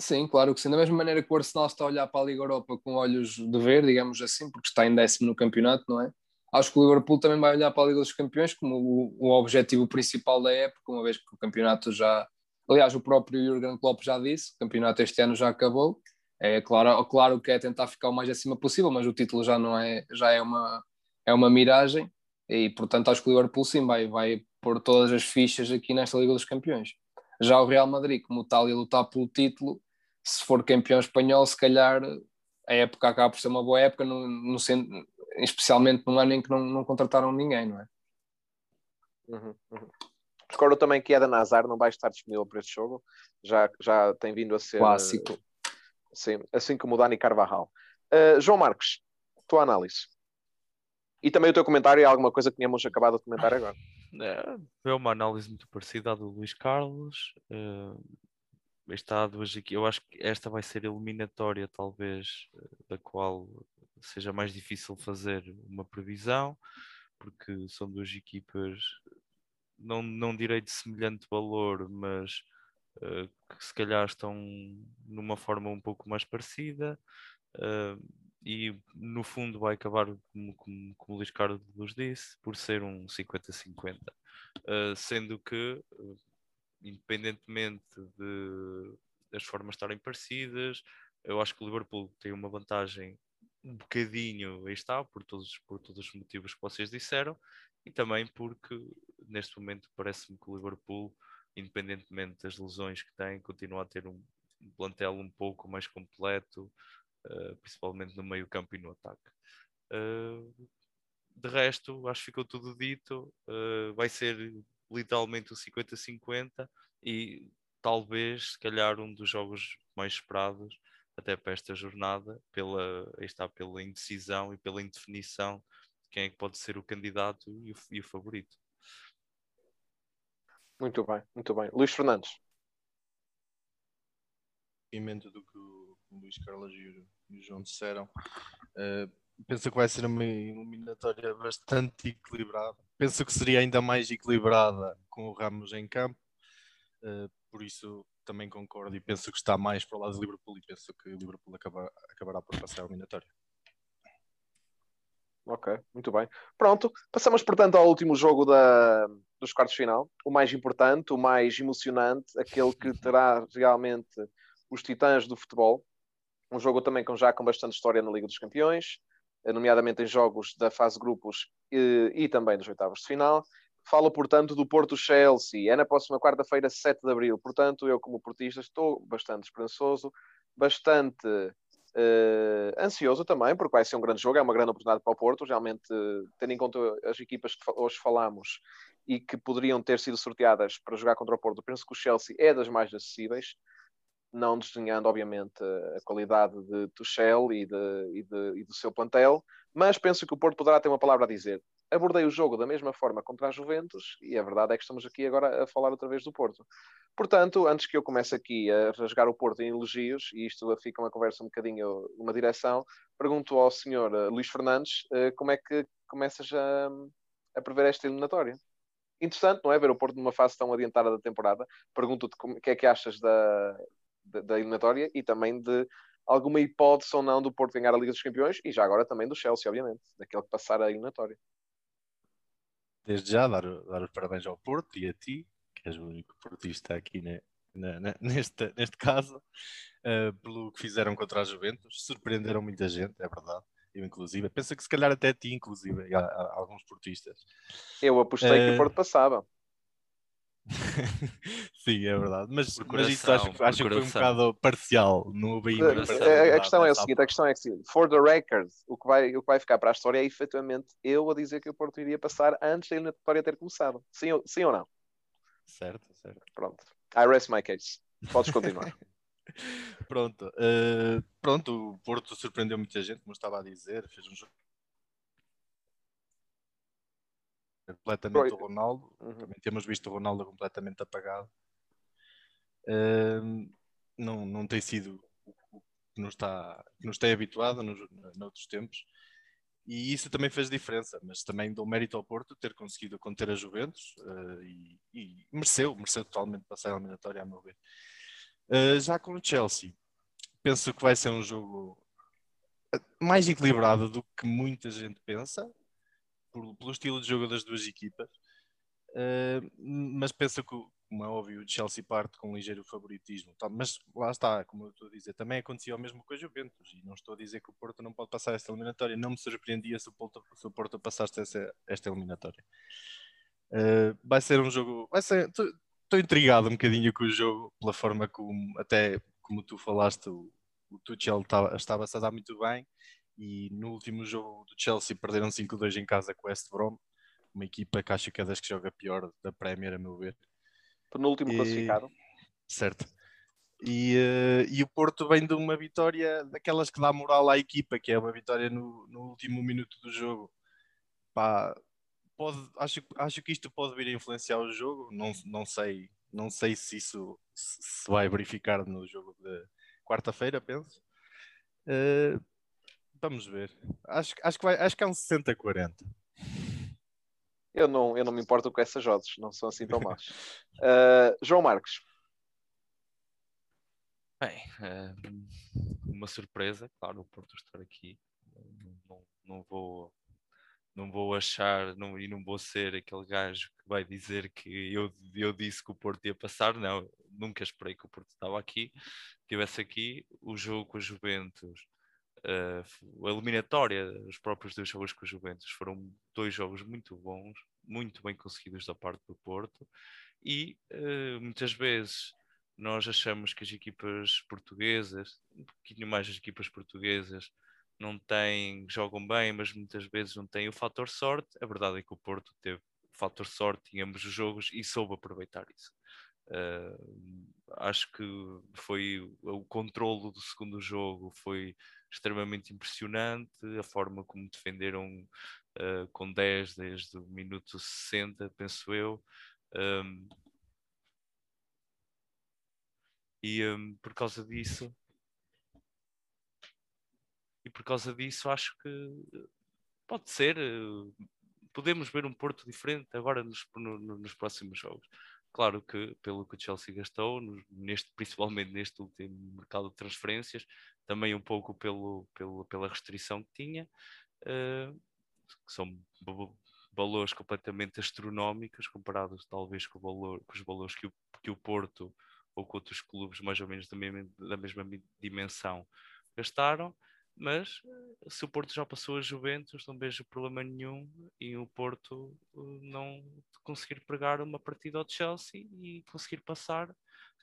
Sim, claro que sim. Da mesma maneira que o Arsenal está a olhar para a Liga Europa com olhos de ver, digamos assim, porque está em décimo no campeonato, não é? Acho que o Liverpool também vai olhar para a Liga dos Campeões como o, o objetivo principal da época, uma vez que o campeonato já. Aliás, o próprio Jurgen Klopp já disse: o campeonato este ano já acabou. É claro, claro que é tentar ficar o mais acima possível, mas o título já não é, já é uma, é uma miragem e, portanto, acho que o Liverpool sim vai, vai pôr todas as fichas aqui nesta Liga dos Campeões. Já o Real Madrid, como tal, e lutar pelo título, se for campeão espanhol, se calhar a época acaba por ser uma boa época, no, no, especialmente num ano em que não, não contrataram ninguém, não é? Uhum, uhum. Recordo também que Eden Hazard não vai estar disponível para este jogo, já, já tem vindo a ser clássico. Sim, assim como o Dani Carvajal. Uh, João Marcos, tua análise. E também o teu comentário é alguma coisa que tínhamos acabado de comentar agora. É, é uma análise muito parecida à do Luís Carlos. Uh, está duas aqui. Eu acho que esta vai ser eliminatória, talvez, da qual seja mais difícil fazer uma previsão, porque são duas equipas, não, não direi de semelhante valor, mas uh, que se calhar estão numa forma um pouco mais parecida. Uh, e no fundo vai acabar, como, como, como o Luís Carlos disse, por ser um 50-50. Uh, sendo que, independentemente de as formas estarem parecidas, eu acho que o Liverpool tem uma vantagem um bocadinho, aí está, por todos, por todos os motivos que vocês disseram, e também porque neste momento parece-me que o Liverpool, independentemente das lesões que tem, continua a ter um plantel um pouco mais completo, uh, principalmente no meio campo e no ataque. Uh, de resto, acho que ficou tudo dito. Uh, vai ser literalmente o 50-50 e talvez, se calhar, um dos jogos mais esperados até para esta jornada, pela, está, pela indecisão e pela indefinição de quem é que pode ser o candidato e o, e o favorito. Muito bem, muito bem. Luís Fernandes. Seguimento do que o Luís Carlos e o João disseram, uh, penso que vai ser uma eliminatória bastante equilibrada. Penso que seria ainda mais equilibrada com o Ramos em campo, uh, por isso também concordo e penso que está mais para o lado de Liverpool e penso que o Liverpool acaba, acabará por passar a eliminatória. Ok, muito bem. Pronto, passamos portanto ao último jogo da, dos quartos de final, o mais importante, o mais emocionante, aquele que terá realmente os titãs do futebol. Um jogo também com, já com bastante história na Liga dos Campeões, nomeadamente em jogos da fase grupos e, e também dos oitavos de final. Falo, portanto, do Porto Chelsea. É na próxima quarta-feira, 7 de abril. Portanto, eu, como portista, estou bastante esperançoso, bastante uh, ansioso também, porque vai ser um grande jogo, é uma grande oportunidade para o Porto. Realmente, tendo em conta as equipas que hoje falamos e que poderiam ter sido sorteadas para jogar contra o Porto, penso que o Chelsea é das mais acessíveis. Não desdenhando, obviamente, a qualidade de Tuchel e, de, e, de, e do seu plantel, mas penso que o Porto poderá ter uma palavra a dizer abordei o jogo da mesma forma contra a Juventus e a verdade é que estamos aqui agora a falar outra vez do Porto. Portanto, antes que eu comece aqui a rasgar o Porto em elogios, e isto fica uma conversa um bocadinho, uma direção, pergunto ao senhor eh, Luís Fernandes eh, como é que começas a, a prever esta eliminatória. Interessante, não é? Ver o Porto numa fase tão adiantada da temporada. Pergunto-te o que é que achas da, da, da eliminatória e também de alguma hipótese ou não do Porto ganhar a Liga dos Campeões e já agora também do Chelsea, obviamente, daquele que passar a eliminatória desde já dar, dar os parabéns ao Porto e a ti, que és o único portista aqui ne, ne, neste, neste caso, uh, pelo que fizeram contra a Juventus. Surpreenderam muita gente, é verdade. Eu, inclusive, penso que se calhar até a ti, inclusive, há, há alguns portistas. Eu apostei uh... que o eh, Porto passava. Sim, é verdade. Mas, mas isso acho, acho que foi um bocado parcial. Não houve a, a questão é a seguinte: a questão é que, for the record, o que, vai, o que vai ficar para a história é efetivamente eu a dizer que o Porto iria passar antes da eliminatória ter começado. Sim, sim ou não? Certo, certo. Pronto. I rest my case. Podes continuar. pronto, uh, pronto, o Porto surpreendeu muita gente, como estava a dizer, fez um jogo completamente o Ronaldo. Uhum. Também temos visto o Ronaldo completamente apagado. Uh, não, não tem sido o que nos está, que nos tem habituado nos, noutros tempos. E isso também fez diferença, mas também dou mérito ao Porto ter conseguido conter a Juventus uh, e, e, mereceu, mereceu totalmente passar a eliminatória, a meu ver. Uh, já com o Chelsea, penso que vai ser um jogo mais equilibrado do que muita gente pensa por, pelo estilo de jogo das duas equipas. Uh, mas penso que, como é óbvio, o Chelsea parte com um ligeiro favoritismo. Tá, mas lá está, como eu estou a dizer, também acontecia o mesmo com a Juventus. E não estou a dizer que o Porto não pode passar esta eliminatória. Não me surpreendia se o Porto, se o Porto passasse essa, esta eliminatória. Uh, vai ser um jogo. Estou intrigado um bocadinho com o jogo, pela forma como, até como tu falaste, o, o Tuchel estava, estava a dar muito bem e no último jogo do Chelsea perderam 5-2 em casa com o West Brom, uma equipa que acho que é das que joga pior da Premier, a meu ver. Penúltimo e... classificado. Certo. E, uh, e o Porto vem de uma vitória daquelas que dá moral à equipa, que é uma vitória no, no último minuto do jogo. Pá, pode, acho, acho que isto pode vir a influenciar o jogo, não, não sei Não sei se isso se vai verificar no jogo de quarta-feira, penso. Uh, vamos ver. Acho, acho, que vai, acho que é um 60-40. Eu não, eu não me importo com essas odds, não são assim tão más. Uh, João Marcos. Bem, uma surpresa, claro, o Porto estar aqui. Não, não, vou não vou achar não, e não vou ser aquele gajo que vai dizer que eu, eu disse que o Porto ia passar, não, nunca esperei que o Porto estava aqui, estivesse aqui, o jogo com a Juventus, uh, a eliminatória, os próprios dois jogos com a Juventus foram dois jogos muito bons, muito bem conseguidos da parte do Porto e uh, muitas vezes nós achamos que as equipas portuguesas, um pouquinho mais as equipas portuguesas, não têm, jogam bem, mas muitas vezes não têm o fator sorte. A verdade é que o Porto teve o fator sorte em ambos os jogos e soube aproveitar isso. Uh, acho que foi o controlo do segundo jogo foi extremamente impressionante, a forma como defenderam uh, com 10 desde o minuto 60, penso eu. Um, e um, por causa disso, e por causa disso acho que pode ser, eh, podemos ver um Porto diferente agora nos, no, nos próximos jogos. Claro que pelo que o Chelsea gastou, neste, principalmente neste último mercado de transferências, também um pouco pelo, pelo, pela restrição que tinha, uh, que são valores completamente astronómicos comparados talvez com, valor, com os valores que o, que o Porto ou com outros clubes mais ou menos da mesma, da mesma dimensão gastaram mas se o Porto já passou a Juventus, não vejo problema nenhum em o Porto eh, não conseguir pregar uma partida ao Chelsea e conseguir passar.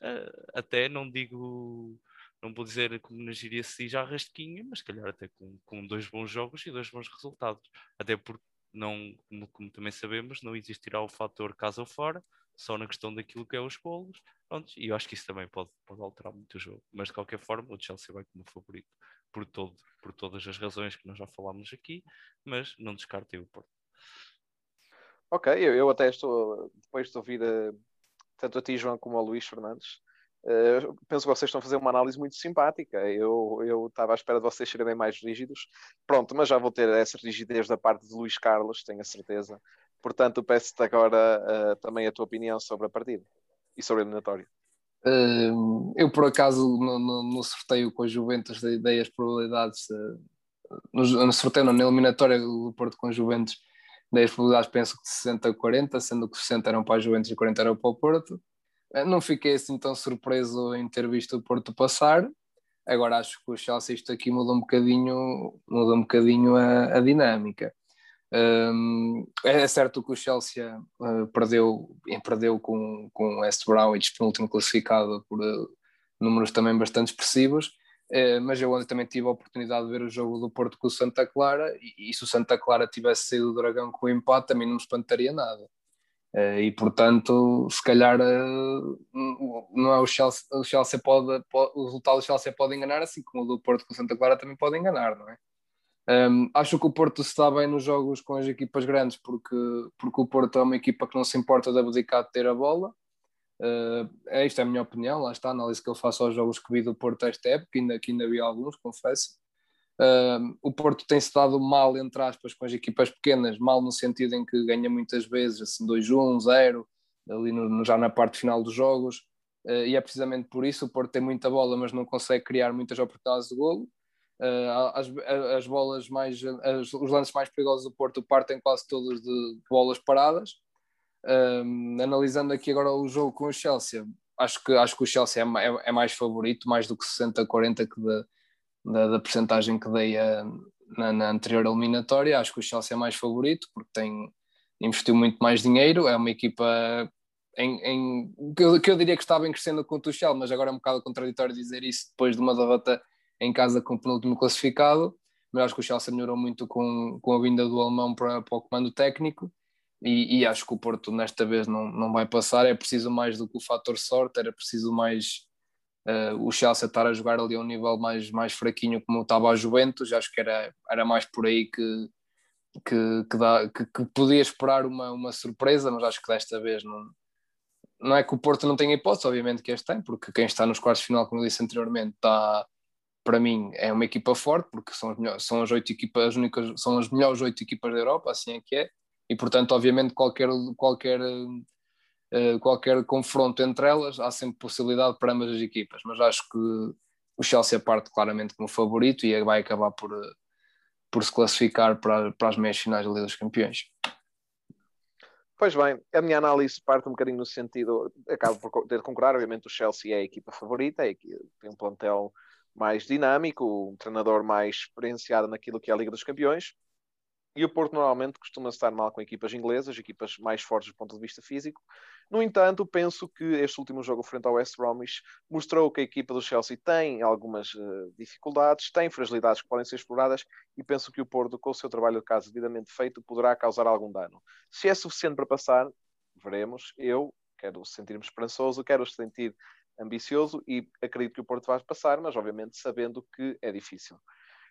Eh, até não digo, não vou dizer como na gíria se já rasquinha, mas calhar até com, com dois bons jogos e dois bons resultados. Até porque não, como, como, também sabemos, não existirá o fator casa ou fora, só na questão daquilo que é os golos. e eu acho que isso também pode, pode alterar muito o jogo. Mas de qualquer forma, o Chelsea vai como favorito por, todo, por todas as razões que nós já falámos aqui, mas não descartei o Porto. Ok, eu, eu até estou, depois de ouvir uh, tanto a ti, João, como ao Luís Fernandes, uh, penso que vocês estão a fazer uma análise muito simpática. Eu, eu estava à espera de vocês serem mais rígidos. Pronto, mas já vou ter essa rigidez da parte de Luís Carlos, tenho a certeza. Portanto, peço-te agora uh, também a tua opinião sobre a partida e sobre a eliminatória. Eu, por acaso, no, no, no, sorteio com a Juventus, dei as probabilidades. Uh, no, sorteio, não, na eliminatória do Porto com a Juventus, dei as probabilidades, penso que de 60 a 40, sendo que 60 eram para a Juventus e 40 eram para o Porto. Uh, não fiquei assim tão surpreso em ter visto o Porto passar. Agora acho que o Chelsea, isto aqui muda um bocadinho, muda um bocadinho a, a dinâmica. Um, é certo que o Chelsea uh, perdeu, perdeu com, com West Bromwich, penúltimo classificado, por uh, números também bastante expressivos, uh, mas eu ontem também tive a oportunidade de ver o jogo do Porto com o Santa Clara, e, e se o Santa Clara tivesse saído do Dragão com o empate, também não me espantaria nada. e portanto, se calhar não é o Chelsea, o Chelsea pode, pode, o resultado do Chelsea pode enganar, assim como o do Porto com o Santa Clara também pode enganar, não é? Um, acho que o Porto está bem nos jogos com as equipas grandes porque, porque o Porto é uma equipa que não se importa de abdicar de ter a bola. Uh, é, isto é a minha opinião, lá está a análise que eu faço aos jogos que vi do Porto esta época, ainda, que ainda vi alguns, confesso. Uh, o Porto tem-se dado mal, entre aspas, com as equipas pequenas, mal no sentido em que ganha muitas vezes, assim, 2-1, 0, ali no, já na parte final dos jogos, uh, e é precisamente por isso o Porto tem muita bola, mas não consegue criar muitas oportunidades de golo, as, as bolas mais, as, os lances mais perigosos do Porto partem quase todos de bolas paradas. Analisando aqui agora o jogo com o Chelsea, acho que, acho que o Chelsea é, é, é mais favorito, mais do que 60-40 que da, da, da percentagem que dei a, na, na, anterior eliminatória. Acho que o Chelsea é mais favorito porque tem investiu muito mais dinheiro. É uma equipa em, em que, eu, que, eu, diria que estava em crescendo com o Tuchel, mas agora é um bocado contraditório dizer isso depois de uma derrota em casa com o penúltimo classificado, mas acho que o Chelsea melhorou muito com, com a vinda do alemão para, para o comando técnico e, e, acho que o Porto nesta vez não, não vai passar, é preciso mais do que o fator sorte, era preciso mais uh, o Chelsea estar a jogar ali a um nível mais, mais fraquinho como estava a Juventus, acho que era, era mais por aí que, que, que, dá, que, que podia esperar uma, uma surpresa, mas acho que desta vez não, não é que o Porto não tenha hipótese, obviamente que este tem, porque quem está nos quartos de final, como eu disse anteriormente, está, para mim, é uma equipa forte, porque são as, melhores, são as oito equipas, as únicas, são as melhores oito equipas da Europa, assim é que é, e portanto, obviamente, qualquer, qualquer, uh, qualquer confronto entre elas, há sempre possibilidade para ambas as equipas, mas acho que o Chelsea parte claramente como favorito e vai acabar por, por se classificar para, para as meias finais da Liga dos Campeões. Pois bem, a minha análise parte um bocadinho no sentido, acabo por ter de concordar, obviamente o Chelsea é a equipa favorita, é tem um plantel mais dinâmico, um treinador mais experienciado naquilo que é a Liga dos Campeões, e o Porto normalmente costuma estar mal com equipas inglesas, equipas mais fortes do ponto de vista físico. No entanto, penso que este último jogo frente ao West Bromwich mostrou que a equipa do Chelsea tem algumas uh, dificuldades, tem fragilidades que podem ser exploradas e penso que o Porto, com o seu trabalho de casa devidamente feito, poderá causar algum dano. Se é suficiente para passar, veremos. Eu quero sentir-me esperançoso, quero sentir ambicioso e acredito que o Porto vai passar, mas obviamente sabendo que é difícil.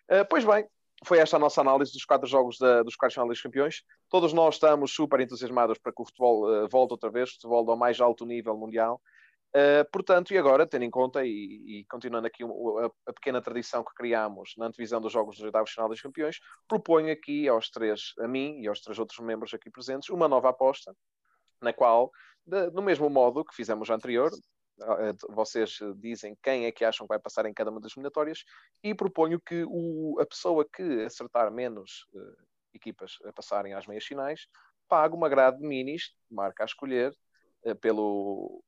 Uh, pois bem, foi esta a nossa análise dos quatro jogos da, dos quartos finais dos campeões. Todos nós estamos super entusiasmados para que o futebol uh, volte outra vez, o futebol ao mais alto nível mundial. Uh, portanto, e agora, tendo em conta e, e continuando aqui a, a, pequena tradição que criámos na antevisão dos jogos dos oitavos final dos campeões, proponho aqui aos três, a mim e aos três outros membros aqui presentes, uma nova aposta, na qual, de, no mesmo modo que fizemos anterior, vocês dizem quem é que acham que vai passar em cada uma das eliminatórias e proponho que o, a pessoa que acertar menos uh, equipas a passarem às meias finais pague uma grade de minis, marca a escolher, uh, pelo,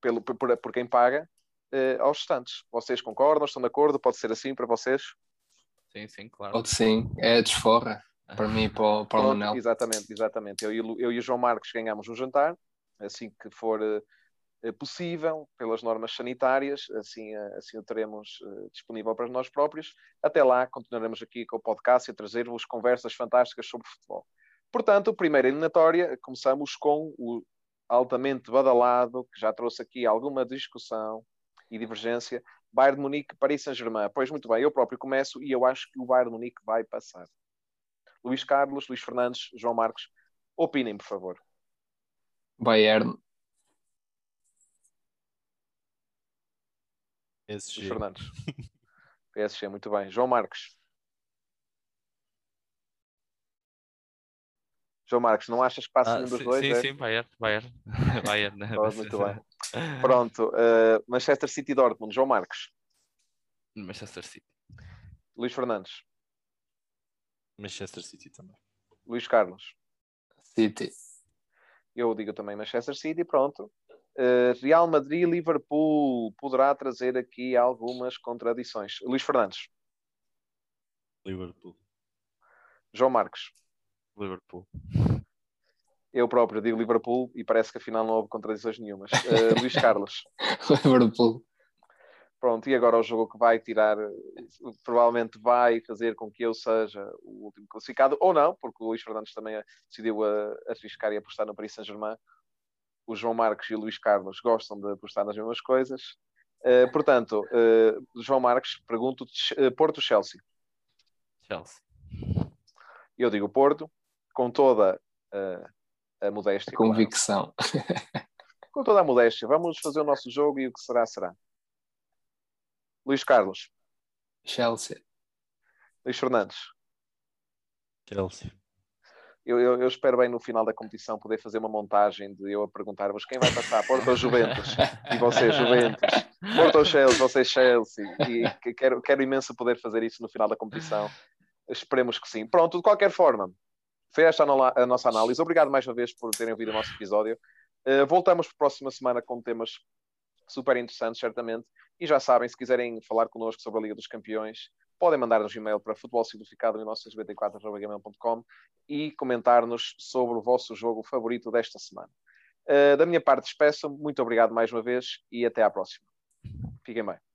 pelo, por, por quem paga uh, aos restantes. Vocês concordam? Estão de acordo? Pode ser assim para vocês? Sim, sim, claro. Pode sim, é desforra para mim e para, para o Manel. Exatamente, exatamente. Eu, eu e o João Marcos ganhamos um jantar, assim que for eh, possível, pelas normas sanitárias, assim, eh, assim o teremos uh, disponível para nós próprios. Até lá, continuaremos aqui com o podcast e a trazer-vos conversas fantásticas sobre futebol. Portanto, primeira eliminatória, começamos com o altamente badalado, que já trouxe aqui alguma discussão e divergência, Bayern de Munique, Paris Saint-Germain. Pois muito bem, eu próprio começo e eu acho que o Bayern de Munique vai passar. Luís Carlos, Luís Fernandes, João Marcos, opinem, por favor. Bayern PSG. Fernandes. PSG, muito bem. João Marcos. João Marcos, não achas que passa ah, um dos sim, dois? Sim, é? sim, Bayern. Bayern. Bayern né? muito bem. Pronto, uh, Manchester City Dortmund. João Marcos. Manchester City. Luís Fernandes. Manchester City também. Luís Carlos. City. Eu digo também Manchester City, pronto. Uh, Real Madrid Liverpool poderá trazer aqui algumas contradições. Luís Fernandes. Liverpool. João Marcos. Liverpool. Eu próprio digo Liverpool e parece que afinal não houve contradições nenhumas. Uh, Luís Carlos. Liverpool. Pronto, e agora o jogo que vai tirar, provavelmente vai fazer com que eu seja o último classificado, ou não, porque o Luís Fernandes também decidiu a, arriscar e apostar no Paris Saint-Germain o João Marcos e o Luís Carlos gostam de apostar nas mesmas coisas. Uh, portanto, uh, João Marcos, pergunto uh, Porto Chelsea. Chelsea. Eu digo Porto, com toda a modéstia. A convicção. Claro. com toda a modéstia. Vamos fazer o nosso jogo e o que será, será. Luís Carlos. Chelsea. Luís Fernandes. Chelsea eu, eu, eu, espero bem no final da competição poder fazer uma montagem de eu a perguntar-vos quem vai passar, Porto ou Juventus? E vocês, Juventus. Porto ou Chelsea? Vocês, Chelsea. E quero, quero imenso poder fazer isso no final da competição. Esperemos que sim. Pronto, de qualquer forma, foi esta a, nossa análise. Obrigado mais uma vez por terem ouvido o nosso episódio. Uh, voltamos para a próxima semana com temas super interessantes, certamente. E já sabem, se quiserem falar connosco sobre a Liga dos Campeões, podem mandar-nos e-mail para futebolsimplificado.com e comentar-nos sobre o vosso jogo favorito desta semana. Uh, da minha parte, despeço. Muito obrigado mais uma vez e até à próxima. Fiquem bem.